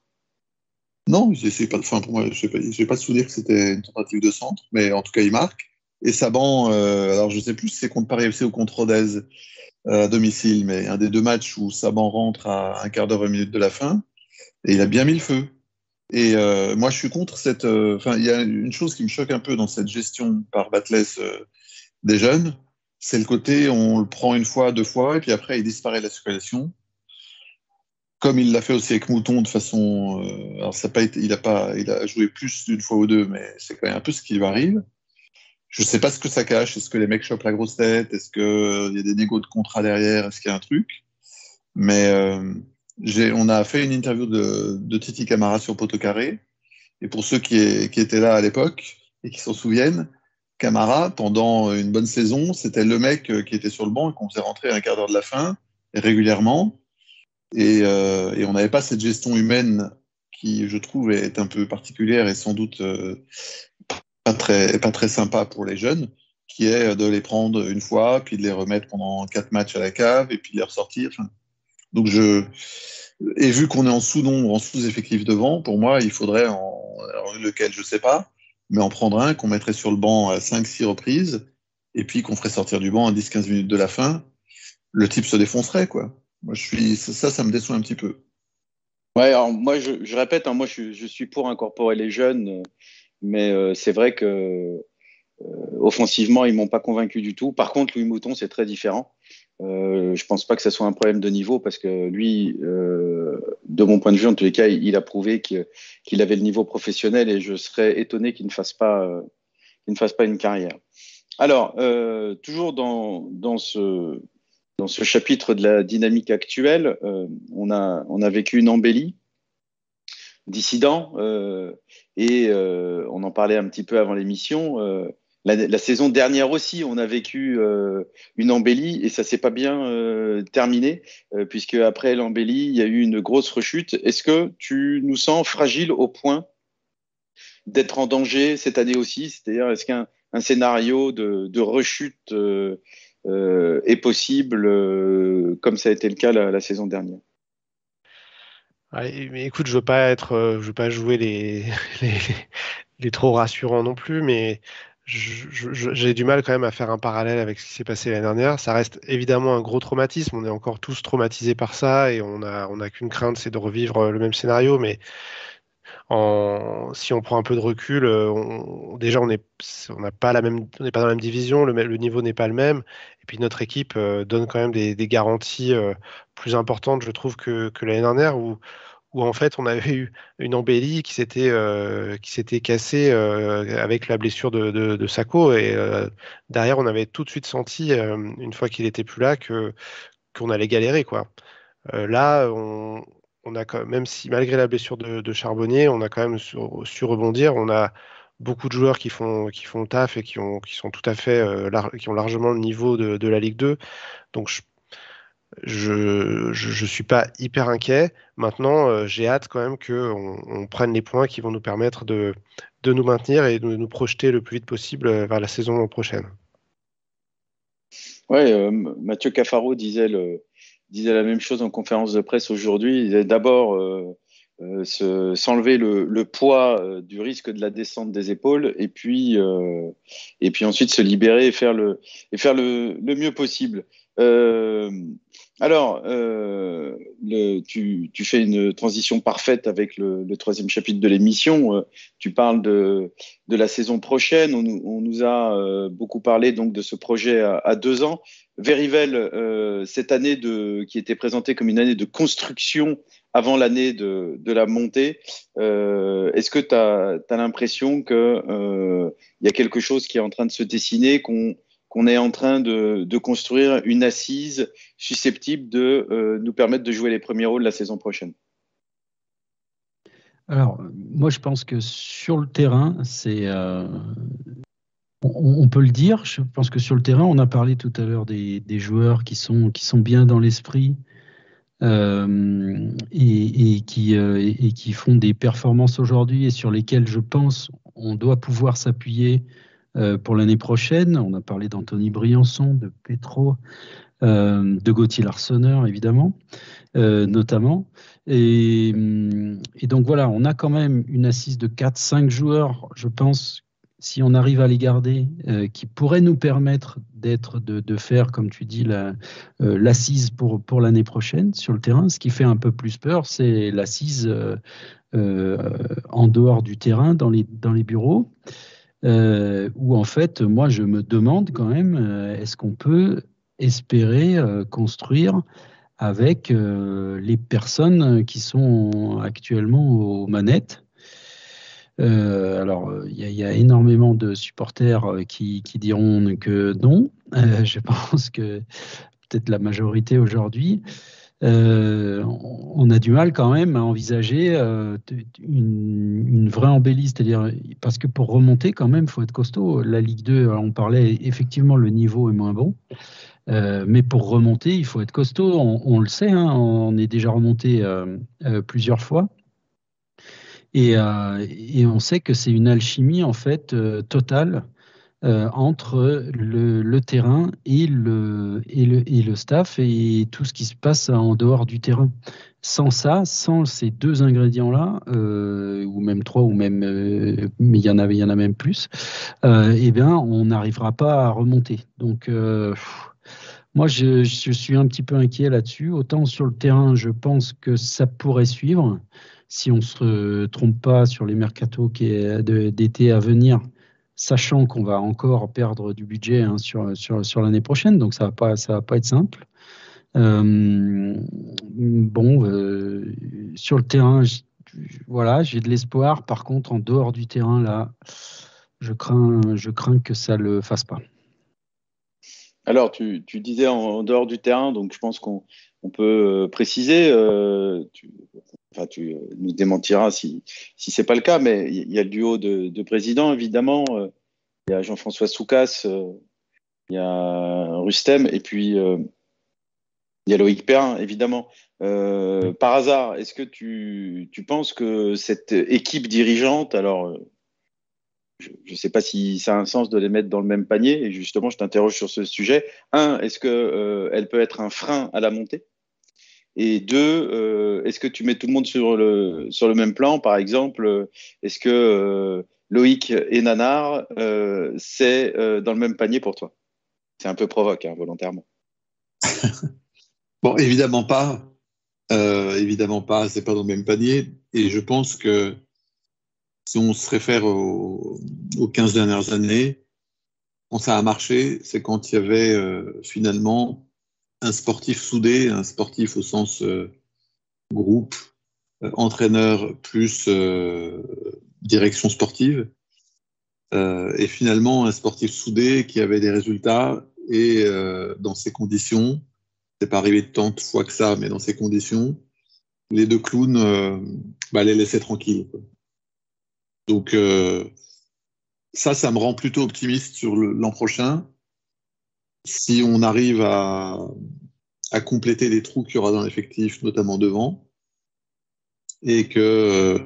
Non, je n'ai pas, pas souvenir que c'était une tentative de centre, mais en tout cas, il marque. Et Saban, euh, alors je ne sais plus si c'est contre Paris FC ou contre Rodez euh, à domicile, mais un des deux matchs où Saban rentre à un quart d'heure, une minute de la fin, et il a bien mis le feu. Et euh, moi, je suis contre cette. Enfin, il y a une chose qui me choque un peu dans cette gestion par Batless des jeunes, c'est le côté on le prend une fois, deux fois, et puis après il disparaît de la circulation comme il l'a fait aussi avec Mouton de façon. Euh, alors, ça pas été, il, a pas, il a joué plus d'une fois ou deux, mais c'est quand même un peu ce qui lui arrive. Je ne sais pas ce que ça cache. Est-ce que les mecs chopent la grosse tête? Est-ce qu'il euh, y a des négos de contrat derrière? Est-ce qu'il y a un truc? Mais euh, on a fait une interview de, Titi Camara sur Poteau Carré. Et pour ceux qui, qui étaient là à l'époque et qui s'en souviennent, Camara, pendant une bonne saison, c'était le mec qui était sur le banc et qu'on faisait rentrer à un quart d'heure de la fin, régulièrement. Euh, et, on n'avait pas cette gestion humaine qui, je trouve, est un peu particulière et sans doute euh, pas, très, pas très sympa pour les jeunes, qui est de les prendre une fois, puis de les remettre pendant quatre matchs à la cave, et puis de les ressortir. donc je... Et vu qu'on est en sous-nombre, en sous-effectif devant, pour moi, il faudrait, en, lequel je ne sais pas, mais en prendre un qu'on mettrait sur le banc à 5-6 reprises, et puis qu'on ferait sortir du banc à 10-15 minutes de la fin. Le type se défoncerait, quoi. Moi, je suis, ça, ça me déçoit un petit peu. Ouais, alors moi, je, répète, hein, moi, je, suis pour incorporer les jeunes, mais euh, c'est vrai que euh, offensivement, ils m'ont pas convaincu du tout. Par contre, Louis Mouton, c'est très différent. Euh, je pense pas que ça soit un problème de niveau parce que lui, euh, de mon point de vue, en tous les cas, il, a prouvé qu'il avait le niveau professionnel et je serais étonné qu'il ne fasse pas, euh, qu'il ne fasse pas une carrière. Alors, euh, toujours dans, dans ce dans ce chapitre de la dynamique actuelle, euh, on, a, on a vécu une embellie dissident euh, et euh, on en parlait un petit peu avant l'émission. La, saison dernière aussi, on a vécu une embellie et ça s'est pas bien terminé puisque après l'embellie, il y a eu une grosse rechute. Est-ce que tu nous sens fragile au point d'être en danger cette année aussi? C'est-à-dire, est-ce qu'un scénario de, rechute est possible, euh, comme ça a été le cas la, saison dernière. écoute, je veux pas être, euh, je veux pas jouer les, <laughs> trop rassurants non plus, mais j'ai du mal quand même à faire un parallèle avec ce qui s'est passé l'année dernière. Ça reste évidemment un gros traumatisme. On est encore tous traumatisés par ça et on a, on a qu'une crainte, c'est de revivre le même scénario. Mais si on prend un peu de recul, euh, déjà on n'est pas pas dans la même division, le, niveau n'est pas le même, et puis notre équipe euh, donne quand même des, garanties euh, plus importantes, je trouve, que, l'année dernière où, où en fait on avait eu une embellie qui s'était cassée avec la blessure de, de, et derrière on avait tout de suite senti une fois qu'il était plus là que qu'on allait galérer quoi. là on, on a même, si malgré la blessure de, Charbonnier, on a quand même su, rebondir. On a beaucoup de joueurs qui font, qui font le taf et qui, ont, qui sont tout à fait, euh, qui ont largement le niveau de, la Ligue 2. Donc je, je, suis pas hyper inquiet. Maintenant, euh, j'ai hâte quand même qu'on on prenne les points qui vont nous permettre de, de nous maintenir et de nous projeter le plus vite possible euh, vers la saison prochaine. Ouais, Mathieu Cafaro disait le, disait la même chose en conférence de presse aujourd'hui. Il disait d'abord euh, euh, s'enlever le, poids euh, du risque de la descente des épaules et puis, et puis ensuite se libérer et faire le, et faire le, le mieux possible. Alors, le, tu, fais une transition parfaite avec le, troisième chapitre de l'émission. tu parles de, la saison prochaine. On, nous a beaucoup parlé donc de ce projet à, deux ans. Verivel, euh, cette année qui était présentée comme une année de construction avant l'année de, la montée. Est-ce que tu as, l'impression qu'il y a quelque chose qui est en train de se dessiner, qu'on est en train de, construire une assise susceptible de nous permettre de jouer les premiers rôles la saison prochaine alors, moi, je pense que sur le terrain, c'est. Euh, on, peut le dire. Je pense que sur le terrain, on a parlé tout à l'heure des, joueurs qui sont, qui sont bien dans l'esprit euh, et, qui, euh, et qui font des performances aujourd'hui et sur lesquelles je pense on doit pouvoir s'appuyer pour l'année prochaine. On a parlé d'Anthony Briançon, de Petro, de Gauthier Larsonneur, évidemment, notamment. Et, donc voilà, on a quand même une assise de 4-5 joueurs, je pense, si on arrive à les garder, euh, qui pourraient nous permettre d'être, de, faire, comme tu dis, euh, l'assise pour, pour l'année prochaine sur le terrain. Ce qui fait un peu plus peur, c'est l'assise euh, en dehors du terrain, dans les, dans les bureaux, où en fait, moi, je me demande quand même, est-ce qu'on peut espérer construire avec euh, les personnes qui sont actuellement aux manettes? Euh, alors, il y, a énormément de supporters euh, qui, diront que non. <laughs> je pense que peut-être la majorité aujourd'hui. On a du mal quand même à envisager une, vraie embellie, c'est-à-dire parce que pour remonter quand même, il faut être costaud. La Ligue 2, on parlait effectivement le niveau est moins bon, euh, mais pour remonter, il faut être costaud. On, le sait, hein, on est déjà remonté euh, euh, plusieurs fois. Et, on sait que c'est une alchimie en fait totale entre le, terrain et le, et, le, et le staff et tout ce qui se passe en dehors du terrain. Sans ça, sans ces deux ingrédients-là, ou même trois, ou même, mais il y en a, il y en a même plus, eh bien, on n'arrivera pas à remonter. Donc, moi, je, suis un petit peu inquiet là-dessus. Autant sur le terrain, je pense que ça pourrait suivre si on se trompe pas sur les mercatos d'été à venir, sachant qu'on va encore perdre du budget hein, sur, sur, l'année prochaine, donc ça ne va, pas, va pas être simple. Euh, bon, euh, sur le terrain, voilà, j'ai de l'espoir. Par contre, en dehors du terrain, là, je crains, je crains que ça ne le fasse pas. Alors, tu, disais en, dehors du terrain, donc je pense qu'on peut euh, préciser. Tu, enfin, tu euh, nous démentiras si, si ce n'est pas le cas, mais il y, a le duo de, présidents, évidemment. Il y a Jean-François Soucas, il y a Rustem, et puis il y a Loïc Perrin, évidemment. par hasard, est-ce que tu, tu, penses que cette équipe dirigeante, alors je ne sais pas si ça a un sens de les mettre dans le même panier. Et justement, je t'interroge sur ce sujet. Un, est-ce qu'elle euh, peut être un frein à la montée? Et deux, euh, est-ce que tu mets tout le monde sur le, même plan? Par exemple, est-ce que euh, Loïc et Nanar, c'est dans le même panier pour toi? C'est un peu provoque, hein, volontairement. <laughs> bon, évidemment pas. évidemment pas, c'est pas dans le même panier. Et je pense que si on se réfère aux, 15 dernières années, quand ça a marché, c'est quand il y avait euh, finalement un sportif soudé, un sportif au sens euh, groupe, euh, entraîneur plus direction sportive, et finalement un sportif soudé qui avait des résultats et dans ces conditions, c'est pas arrivé tant de fois que ça, mais dans ces conditions, les deux clowns bah, les laissaient tranquilles. Donc, euh, ça, ça me rend plutôt optimiste sur l'an prochain. Si on arrive à, compléter les trous qu'il y aura dans l'effectif, notamment devant, et que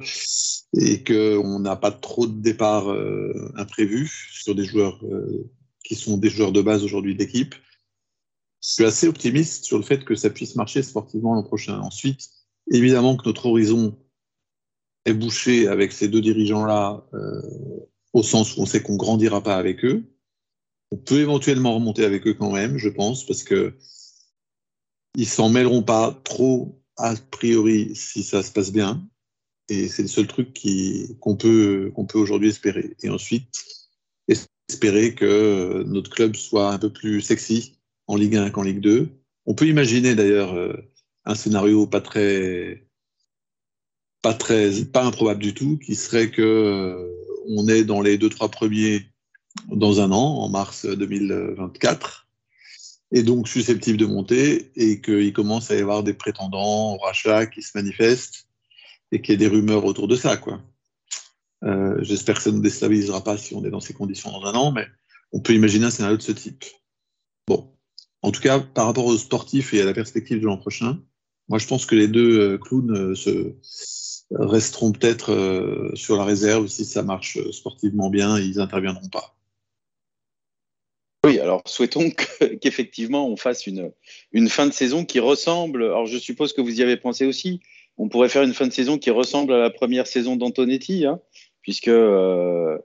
et que on n'a pas trop de départs euh, imprévus sur des joueurs euh, qui sont des joueurs de base aujourd'hui d'équipe. Je suis assez optimiste sur le fait que ça puisse marcher sportivement l'an prochain. Ensuite, évidemment que notre horizon est bouché avec ces deux dirigeants-là, euh, au sens où on sait qu'on grandira pas avec eux. On peut éventuellement remonter avec eux quand même, je pense, parce que ils s'en mêleront pas trop a priori si ça se passe bien. Et c'est le seul truc qu'on peut, qu'on peut aujourd'hui espérer. Et ensuite, espérer que notre club soit un peu plus sexy en Ligue 1 qu'en Ligue 2. On peut imaginer d'ailleurs euh, un scénario pas très pas très, pas improbable du tout, qui serait que on est dans les deux trois premiers dans un an, en mars 2024, et donc susceptible de monter, et qu'il commence à y avoir des prétendants au rachat qui se manifestent, et qu'il y ait des rumeurs autour de ça, quoi. Euh, j'espère que ça ne nous déstabilisera pas si on est dans ces conditions dans un an, mais on peut imaginer un scénario de ce type. Bon, en tout cas, par rapport aux sportifs et à la perspective de l'an prochain, moi je pense que les deux euh, clowns euh, resteront peut-être sur la réserve si ça marche sportivement bien, ils n'interviendront pas. Oui, alors souhaitons <laughs> qu'effectivement on fasse une, une fin de saison qui ressemble, alors je suppose que vous y avez pensé aussi, on pourrait faire une fin de saison qui ressemble à la première saison d'Antonetti, hein, puisque euh,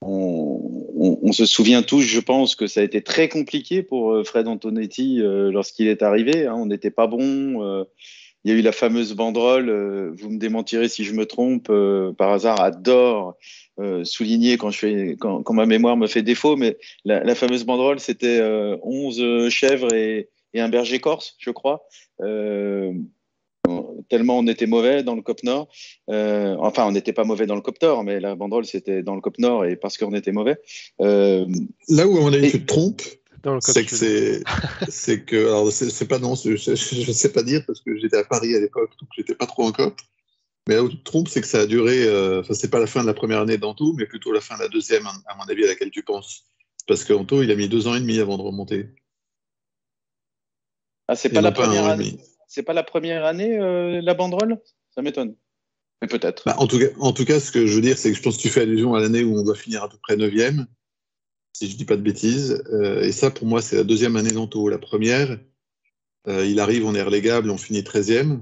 on, se souvient tous, je pense, que ça a été très compliqué pour euh, Fred Antonetti euh, lorsqu'il est arrivé. Hein. on n'était pas bon. il y a eu la fameuse banderole. vous me démentirez si je me trompe. par hasard, adore souligner quand, je fais, quand, ma mémoire me fait défaut, mais la, fameuse banderole, c'était 11 chèvres et, et, un berger corse, je crois tellement on était mauvais dans le COP Nord. Euh, enfin, on n'était pas mauvais dans le COP Nord, mais la banderole, c'était dans le COP Nord et parce qu'on était mauvais. Euh, Là où on a eu une trompe, c'est que c'est, c'est que, alors c'est, pas non, je, ne sais pas dire parce que j'étais à Paris à l'époque, donc j'étais pas trop en COP. Mais là où tu trompe, c'est que ça a duré, euh, enfin, c'est pas la fin de la première année d'Anto, mais plutôt la fin de la deuxième, à mon avis, à laquelle tu penses. Parce qu'Anto, il a mis deux ans et demi avant de remonter. Ah, c'est pas la première année. C'est pas la première année, euh, la banderole? Ça m'étonne. Mais peut-être. Bah, en, tout cas, en tout cas, ce que je veux dire, c'est que je pense que tu fais allusion à l'année où on doit finir à peu près 9e, si je dis pas de bêtises. Euh, et ça, pour moi, c'est la deuxième année d'Anto. La première, euh, il arrive, on est relégable, on finit 13e.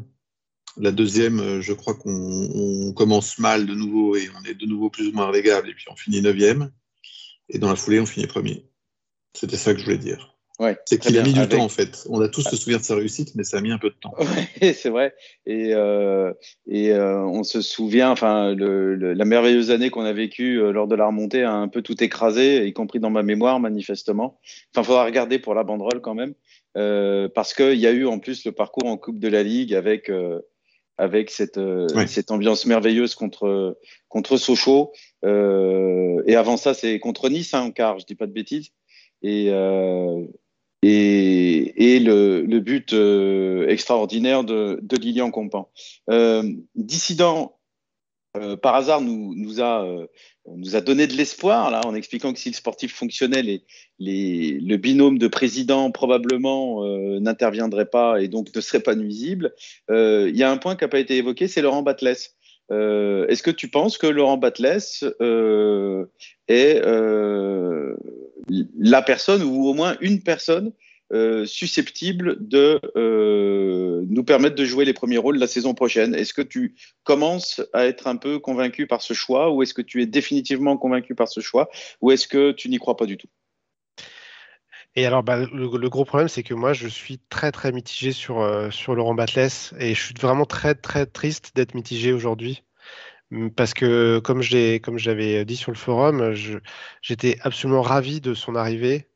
La deuxième, je crois qu'on commence mal de nouveau et on est de nouveau plus ou moins relégable et puis on finit 9e. Et dans la foulée, on finit premier. C'était ça que je voulais dire c'est qu'il a mis du temps en fait. On a tous se souvenir de sa réussite, mais ça a mis un peu de temps. <laughs> c'est vrai. Et, euh, et euh, on se souvient, enfin, la merveilleuse année qu'on a vécue euh, lors de la remontée a un peu tout écrasé, y compris dans ma mémoire manifestement. Enfin, faudra regarder pour la banderole quand même, parce qu'il y a eu en plus le parcours en Coupe de la Ligue avec avec cette, cette ambiance merveilleuse contre contre Sochaux. et avant ça, c'est contre Nice hein, en quart, je dis pas de bêtises. Et, et, et le, le, but euh, extraordinaire de, de, Lilian Compan. Euh, Dissident, euh, par hasard, nous, nous, a, euh, nous a donné de l'espoir là, en expliquant que si le sportif fonctionnait, le binôme de président probablement euh, n'interviendrait pas et donc ne serait pas nuisible. Il y a un point qui n'a pas été évoqué, c'est Laurent Batles. Est-ce que tu penses que Laurent Batles est la personne ou au moins une personne euh, susceptible de euh, nous permettre de jouer les premiers rôles la saison prochaine. Est-ce que tu commences à être un peu convaincu par ce choix ou est-ce que tu es définitivement convaincu par ce choix ou est-ce que tu n'y crois pas du tout? Et alors, bah, le, gros problème, c'est que moi, je suis très, très mitigé sur, euh, sur Laurent Batles et je suis vraiment très, très triste d'être mitigé aujourd'hui parce que comme comme j'avais dit sur le forum, j'étais absolument ravi de son arrivée.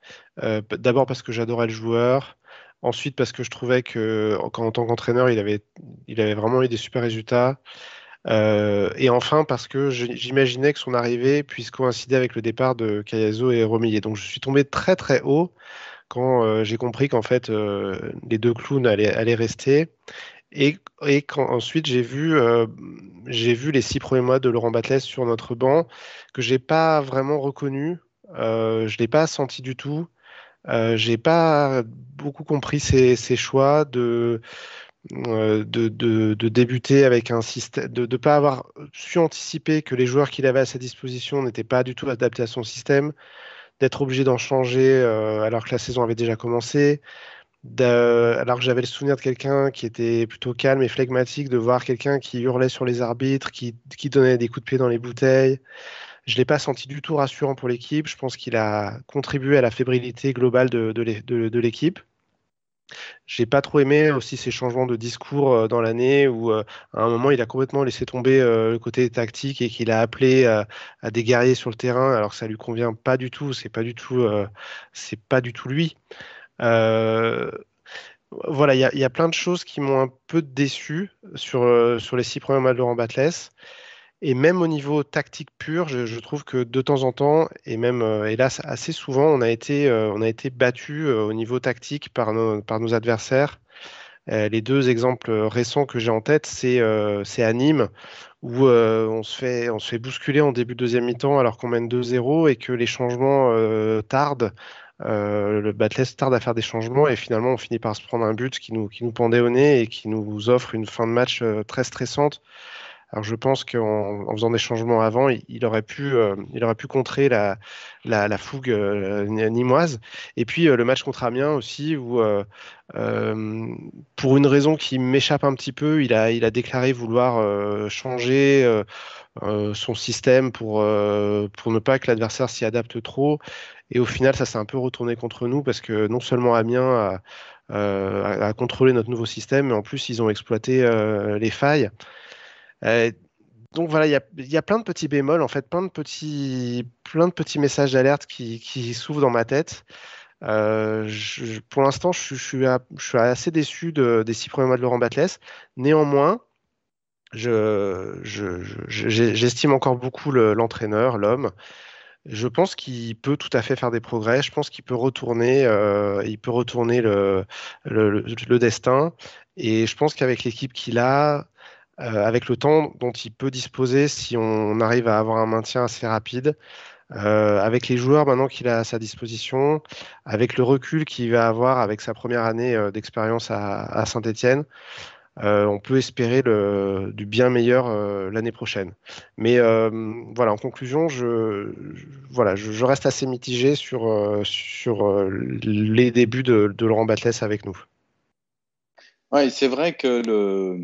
Euh, d'abord parce que j'adorais le joueur, ensuite parce que je trouvais que en, tant qu'entraîneur, il avait, il avait vraiment eu des super résultats. Euh, et enfin parce que j'imaginais que son arrivée puisse coïncider avec le départ de Kayazo et Romillet. Donc je suis tombé très très haut quand euh, j'ai compris qu'en fait les deux clowns allaient, allaient rester. Et, et quand ensuite j'ai vu, vu les six premiers mois de Laurent Batles sur notre banc que j'ai pas vraiment reconnu, je l'ai pas senti du tout. Euh, j'ai pas beaucoup compris ses, choix de, euh, de, de, débuter avec un système, de ne pas avoir su anticiper que les joueurs qu'il avait à sa disposition n'étaient pas du tout adaptés à son système, d'être obligé d'en changer euh, alors que la saison avait déjà commencé, alors que j'avais le souvenir de quelqu'un qui était plutôt calme et flegmatique, de voir quelqu'un qui hurlait sur les arbitres, qui, donnait des coups de pied dans les bouteilles. Je ne l'ai pas senti du tout rassurant pour l'équipe. Je pense qu'il a contribué à la fébrilité globale de, de, l'équipe. J'ai pas trop aimé aussi ces changements de discours euh, dans l'année où euh, à un moment il a complètement laissé tomber euh, le côté tactique et qu'il a appelé à, des guerriers sur le terrain alors que ça lui convient pas du tout. C'est pas du tout, c'est pas du tout lui. Voilà, il y, a plein de choses qui m'ont un peu déçu sur, sur les six premiers mois de Laurent Batles. Et même au niveau tactique pur, je, trouve que de temps en temps, et même euh, hélas assez souvent, on a été, euh, on a été battu au niveau tactique par nos, par nos adversaires. les deux exemples récents que j'ai en tête, c'est à Nîmes, où on, se fait, on se fait bousculer en début de deuxième mi-temps alors qu'on mène 2-0 et que les changements tardent. Euh, le Batles tarde à faire des changements et finalement on finit par se prendre un but qui nous, qui nous pendait au nez et qui nous offre une fin de match euh, très stressante. Alors je pense qu'en faisant des changements avant, il, aurait, pu, euh, il aurait pu contrer la, la, fougue nimoise. Et puis le match contre Amiens aussi, où pour une raison qui m'échappe un petit peu, il a, il a déclaré vouloir changer son système pour, pour ne pas que l'adversaire s'y adapte trop. Et au final, ça s'est un peu retourné contre nous parce que non seulement Amiens a, euh, contrôlé notre nouveau système, mais en plus, ils ont exploité euh, les failles. Euh, donc voilà, il y a, plein de petits bémols, en fait, plein de petits, plein de petits messages d'alerte qui, s'ouvrent dans ma tête. pour l'instant, je, suis assez déçu des six premiers mois de Laurent Batles. Néanmoins, j'estime encore beaucoup l'entraîneur, l'homme. Je pense qu'il peut tout à fait faire des progrès. Je pense qu'il peut retourner, euh, il peut retourner le, destin. Et je pense qu'avec l'équipe qu'il a, euh, avec le temps dont il peut disposer, si on arrive à avoir un maintien assez rapide, euh, avec les joueurs maintenant qu'il a à sa disposition, avec le recul qu'il va avoir avec sa première année d'expérience à, Saint-Etienne, euh, on peut espérer du bien meilleur euh, l'année prochaine. Mais euh, voilà, en conclusion, je, voilà, je, reste assez mitigé sur, sur les débuts de, Laurent Batles avec nous. Oui, c'est vrai que le,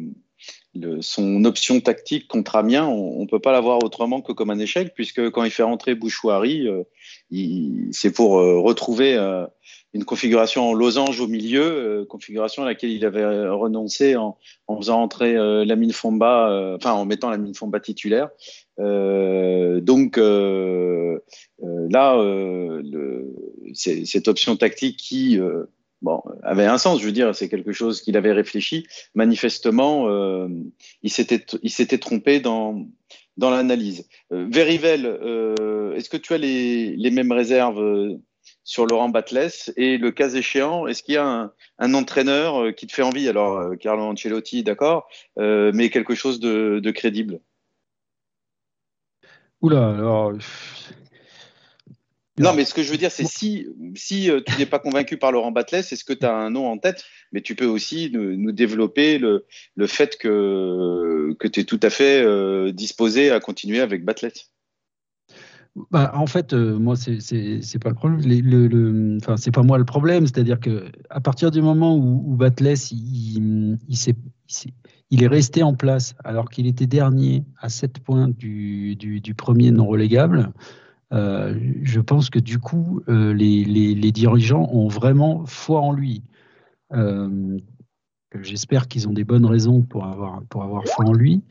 son option tactique contre Amiens, on ne peut pas l'avoir autrement que comme un échec, puisque quand il fait rentrer Bouchouari, c'est pour retrouver une configuration en losange au milieu, euh, configuration à laquelle il avait renoncé en, faisant entrer euh, Lamine Fomba, euh, enfin en mettant Lamine Fomba titulaire. Euh, donc là, le, cette option tactique qui bon, avait un sens, je veux dire, c'est quelque chose qu'il avait réfléchi. Manifestement, il s'était trompé dans, dans l'analyse. Verivel, est-ce que tu as les, les mêmes réserves sur Laurent Batles? Et le cas échéant, est-ce qu'il y a un, entraîneur euh, qui te fait envie? Alors, euh, Carlo Ancelotti, d'accord, euh, mais quelque chose de, crédible Oula, alors. Non, mais ce que je veux dire, c'est si, si tu n'es pas convaincu par Laurent Batles, est-ce que tu as un nom en tête? Mais tu peux aussi nous, développer le, fait que, que tu es tout à fait disposé à continuer avec Batles. Bah, en fait, euh, moi, c'est pas le problème. Le, le, enfin, c'est pas moi le problème. C'est-à-dire que à partir du moment où, où Batles, il, il, est, il, est, resté en place alors qu'il était dernier à 7 points du, du, du premier non relégable, euh, je pense que du coup, euh, les, dirigeants ont vraiment foi en lui. Euh, J'espère qu'ils ont des bonnes raisons pour avoir, pour avoir foi en lui.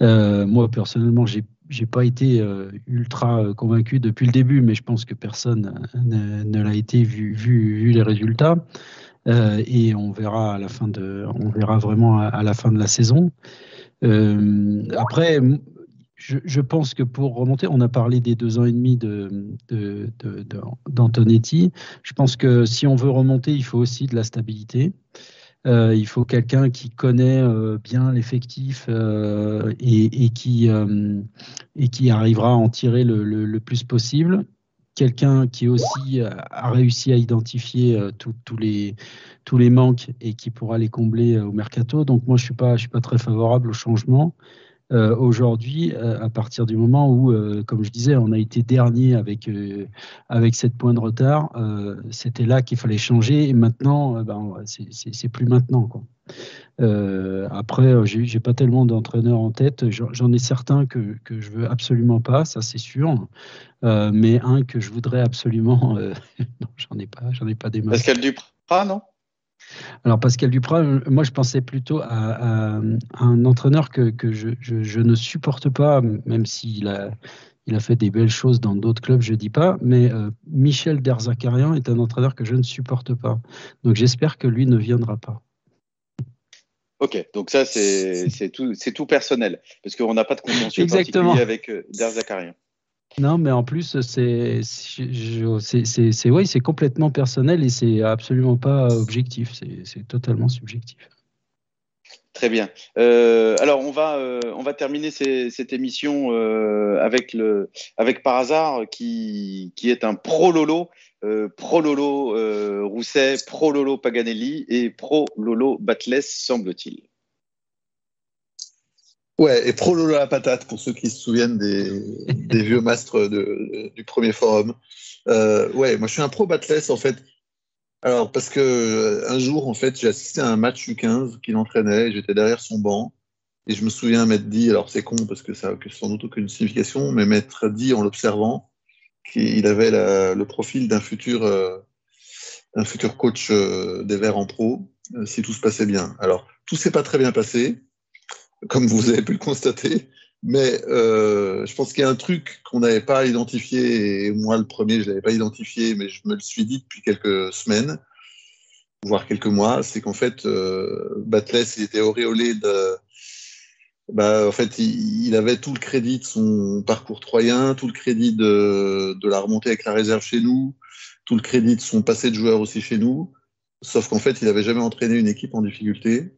Moi, personnellement, j'ai j'ai pas été ultra convaincu depuis le début, mais je pense que personne ne, l'a été vu, vu, les résultats. Et on verra à la fin de, on verra vraiment à, la fin de la saison. après, je, pense que pour remonter, on a parlé des deux ans et demi de, d'Antonetti. je pense que si on veut remonter, il faut aussi de la stabilité. Euh, il faut quelqu'un qui connaît euh, bien l'effectif euh, et, qui, et qui arrivera à en tirer le, plus possible. Quelqu'un qui aussi a réussi à identifier tous les, tous les manques et qui pourra les combler au mercato. Donc moi, je ne suis, suis pas très favorable au changement. Euh, aujourd'hui, euh, à partir du moment où, euh, comme je disais, on a été dernier avec, avec 7 points de retard, c'était là qu'il fallait changer. Et maintenant, ben, c'est plus maintenant. Quoi. après, j'ai pas tellement d'entraîneurs en tête. J'en ai certains que, que je veux absolument pas, ça c'est sûr. mais un que je voudrais absolument, <laughs> non, j'en ai pas, j'en ai pas des. Pascal Duprat, non? Alors Pascal Duprat, euh, moi je pensais plutôt à, un entraîneur que, je, ne supporte pas, même s'il a, il a fait des belles choses dans d'autres clubs, je ne dis pas, mais Michel Derzakarian est un entraîneur que je ne supporte pas. Donc j'espère que lui ne viendra pas. Ok, donc ça c'est tout, tout personnel, parce qu'on n'a pas de convention particulier avec Derzakarian. Non, mais en plus, c'est c'est complètement personnel et c'est absolument pas objectif. C'est totalement subjectif. Très bien. Euh, alors on va euh, on va terminer cette émission euh, avec le avec par hasard qui qui est un pro lolo pro lolo Rousset, pro lolo Paganelli et pro lolo Batles semble-t-il. Ouais, et pro Lolo la patate, pour ceux qui se souviennent des, des vieux mastres de, du premier forum. Euh, ouais, moi je suis un pro Batless en fait. Alors, parce que euh, un jour, en fait, j'ai assisté à un match U15 qu'il entraînait, j'étais derrière son banc, et je me souviens m'être dit, alors c'est con parce que ça n'a sans doute aucune signification, mais m'être dit en l'observant qu'il avait le profil d'un futur, euh, d'un futur coach des Verts en pro, si tout se passait bien. Alors, tout s'est pas très bien passé comme vous avez pu le constater. Mais euh, je pense qu'il y a un truc qu'on n'avait pas identifié, et moi le premier, je ne l'avais pas identifié, mais je me le suis dit depuis quelques semaines, voire quelques mois, c'est qu'en fait, euh, Batless, il était auréolé de... Bah, en fait, il, avait tout le crédit de son parcours troyen, tout le crédit de, de la remontée avec la réserve chez nous, tout le crédit de son passé de joueur aussi chez nous, sauf qu'en fait, il n'avait jamais entraîné une équipe en difficulté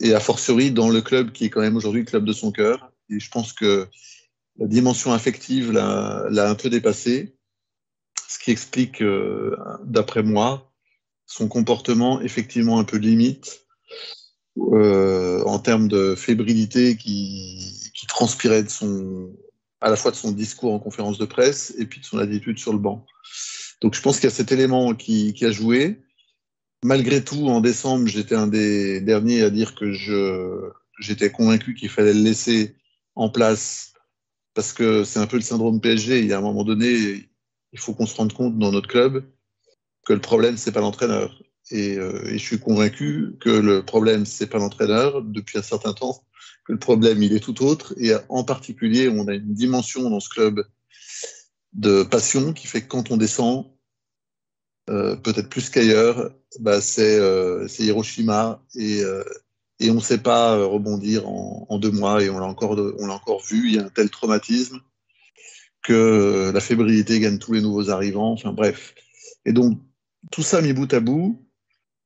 et a fortiori dans le club qui est quand même aujourd'hui le club de son cœur. Et je pense que la dimension affective l'a un peu dépassé, ce qui explique, euh, d'après moi, son comportement effectivement un peu limite euh, en termes de fébrilité qui, transpirait à la fois de son discours en conférence de presse et puis de son attitude sur le banc. Donc je pense qu'il y a cet élément qui a joué malgré tout, en décembre, j'étais un des derniers à dire que je, j'étais convaincu qu'il fallait le laisser en place parce que c'est un peu le syndrome PSG. Il y a un moment donné, il faut qu'on se rende compte dans notre club que le problème, c'est pas l'entraîneur. Et, euh, et, je suis convaincu que le problème, c'est pas l'entraîneur depuis un certain temps, que le problème, il est tout autre. Et en particulier, on a une dimension dans ce club de passion qui fait que quand on descend, euh, peut-être plus qu'ailleurs, bah, euh, c'est Hiroshima et, euh, on ne sait pas rebondir en, deux mois et on l'a encore, on l'a encore vu, il y a un tel traumatisme que la fébrilité gagne tous les nouveaux arrivants, enfin bref. Et donc, tout ça mis bout à bout,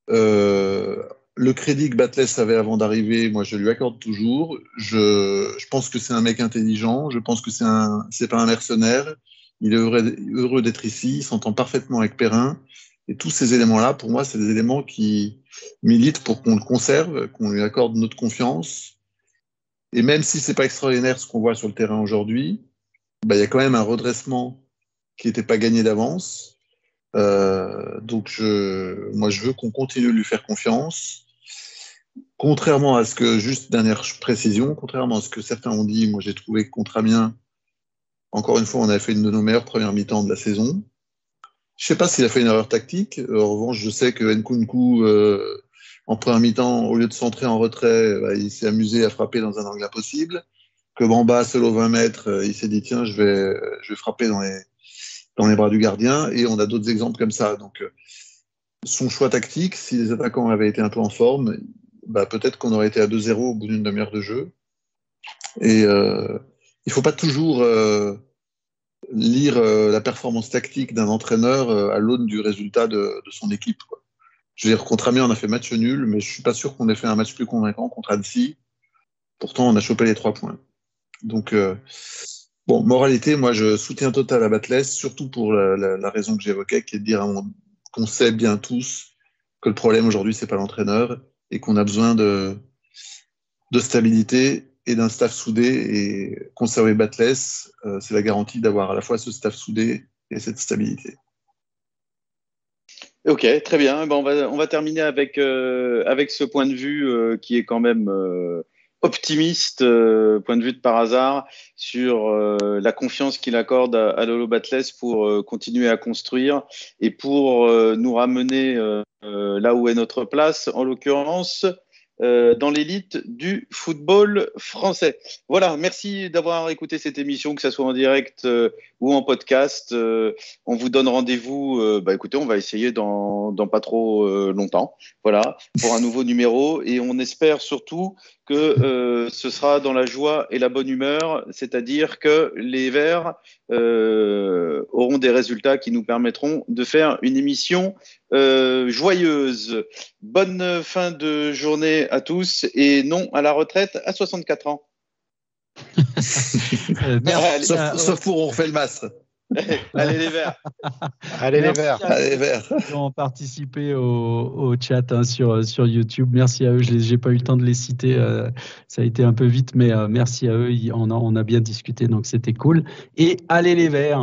le crédit que Batless avait avant d'arriver, moi je lui accorde toujours. Je, je pense que c'est un mec intelligent, je pense que c'est un, c'est pas un mercenaire, il est heureux, d'être ici, il s'entend parfaitement avec Perrin. Et tous ces éléments-là, pour moi, c'est des éléments qui militent pour qu'on le conserve, qu'on lui accorde notre confiance. Et même si c'est pas extraordinaire ce qu'on voit sur le terrain aujourd'hui, bah, il y a quand même un redressement qui n'était pas gagné d'avance. Euh, donc, je, moi, je veux qu'on continue de lui faire confiance. Contrairement à ce que, juste dernière précision, contrairement à ce que certains ont dit, moi j'ai trouvé que contre Amiens, encore une fois, on a fait une de nos meilleures premières mi-temps de la saison. Je ne sais pas s'il a fait une erreur tactique. En revanche, je sais que Nkunku, euh, en première mi-temps, au lieu de centrer en retrait, bah, il s'est amusé à frapper dans un angle impossible. Que Bamba, seul aux 20 mètres, euh, il s'est dit tiens, je vais, je vais frapper dans les, dans les bras du gardien. Et on a d'autres exemples comme ça. Donc, euh, son choix tactique, si les attaquants avaient été un peu en forme, bah, peut-être qu'on aurait été à 2-0 au bout d'une demi-heure de jeu. Et euh, il faut pas toujours euh, lire euh, la performance tactique d'un entraîneur euh, à l'aune du résultat de, son équipe. Je veux dire, contre Amiens, on a fait match nul, mais je suis pas sûr qu'on ait fait un match plus convaincant contre Annecy. Pourtant, on a chopé les trois points. Donc, bon, moralité, moi, je soutiens total à Batless, surtout pour la raison que j'évoquais, qui est de dire qu'on sait bien tous que le problème aujourd'hui, c'est pas l'entraîneur et qu'on a besoin de, de stabilité et d'un staff soudé. Et conserver Batless, euh, c'est la garantie d'avoir à la fois ce staff soudé et cette stabilité. Ok, très bien. on, va, on va terminer avec, euh, avec ce point de vue euh, qui est quand même optimiste, point de vue de par hasard, sur la confiance qu'il accorde à, Lolo Batless pour continuer à construire et pour nous ramener là où est notre place. En l'occurrence, euh, dans l'élite du football français. Voilà, merci d'avoir écouté cette émission, que ce soit en direct euh, ou en podcast. Euh, on vous donne rendez-vous, bah, écoutez, on va essayer dans, dans pas trop longtemps, voilà, pour un nouveau numéro. Et on espère surtout que ce sera dans la joie et la bonne humeur, c'est-à-dire que les Verts auront des résultats qui nous permettront de faire une émission euh, joyeuse. Bonne fin de journée à tous et non à la retraite à 64 ans. <laughs> Euh, merci. Sauf, pour on refait le masque. <laughs> Allez les verts. Allez les verts. Allez les verts. Ils ont participé au, chat hein, sur, sur YouTube. Merci à eux. Je n'ai pas eu le temps de les citer. Euh, ça a été un peu vite, mais merci à eux. On a, on a bien discuté, donc c'était cool. Et allez les verts.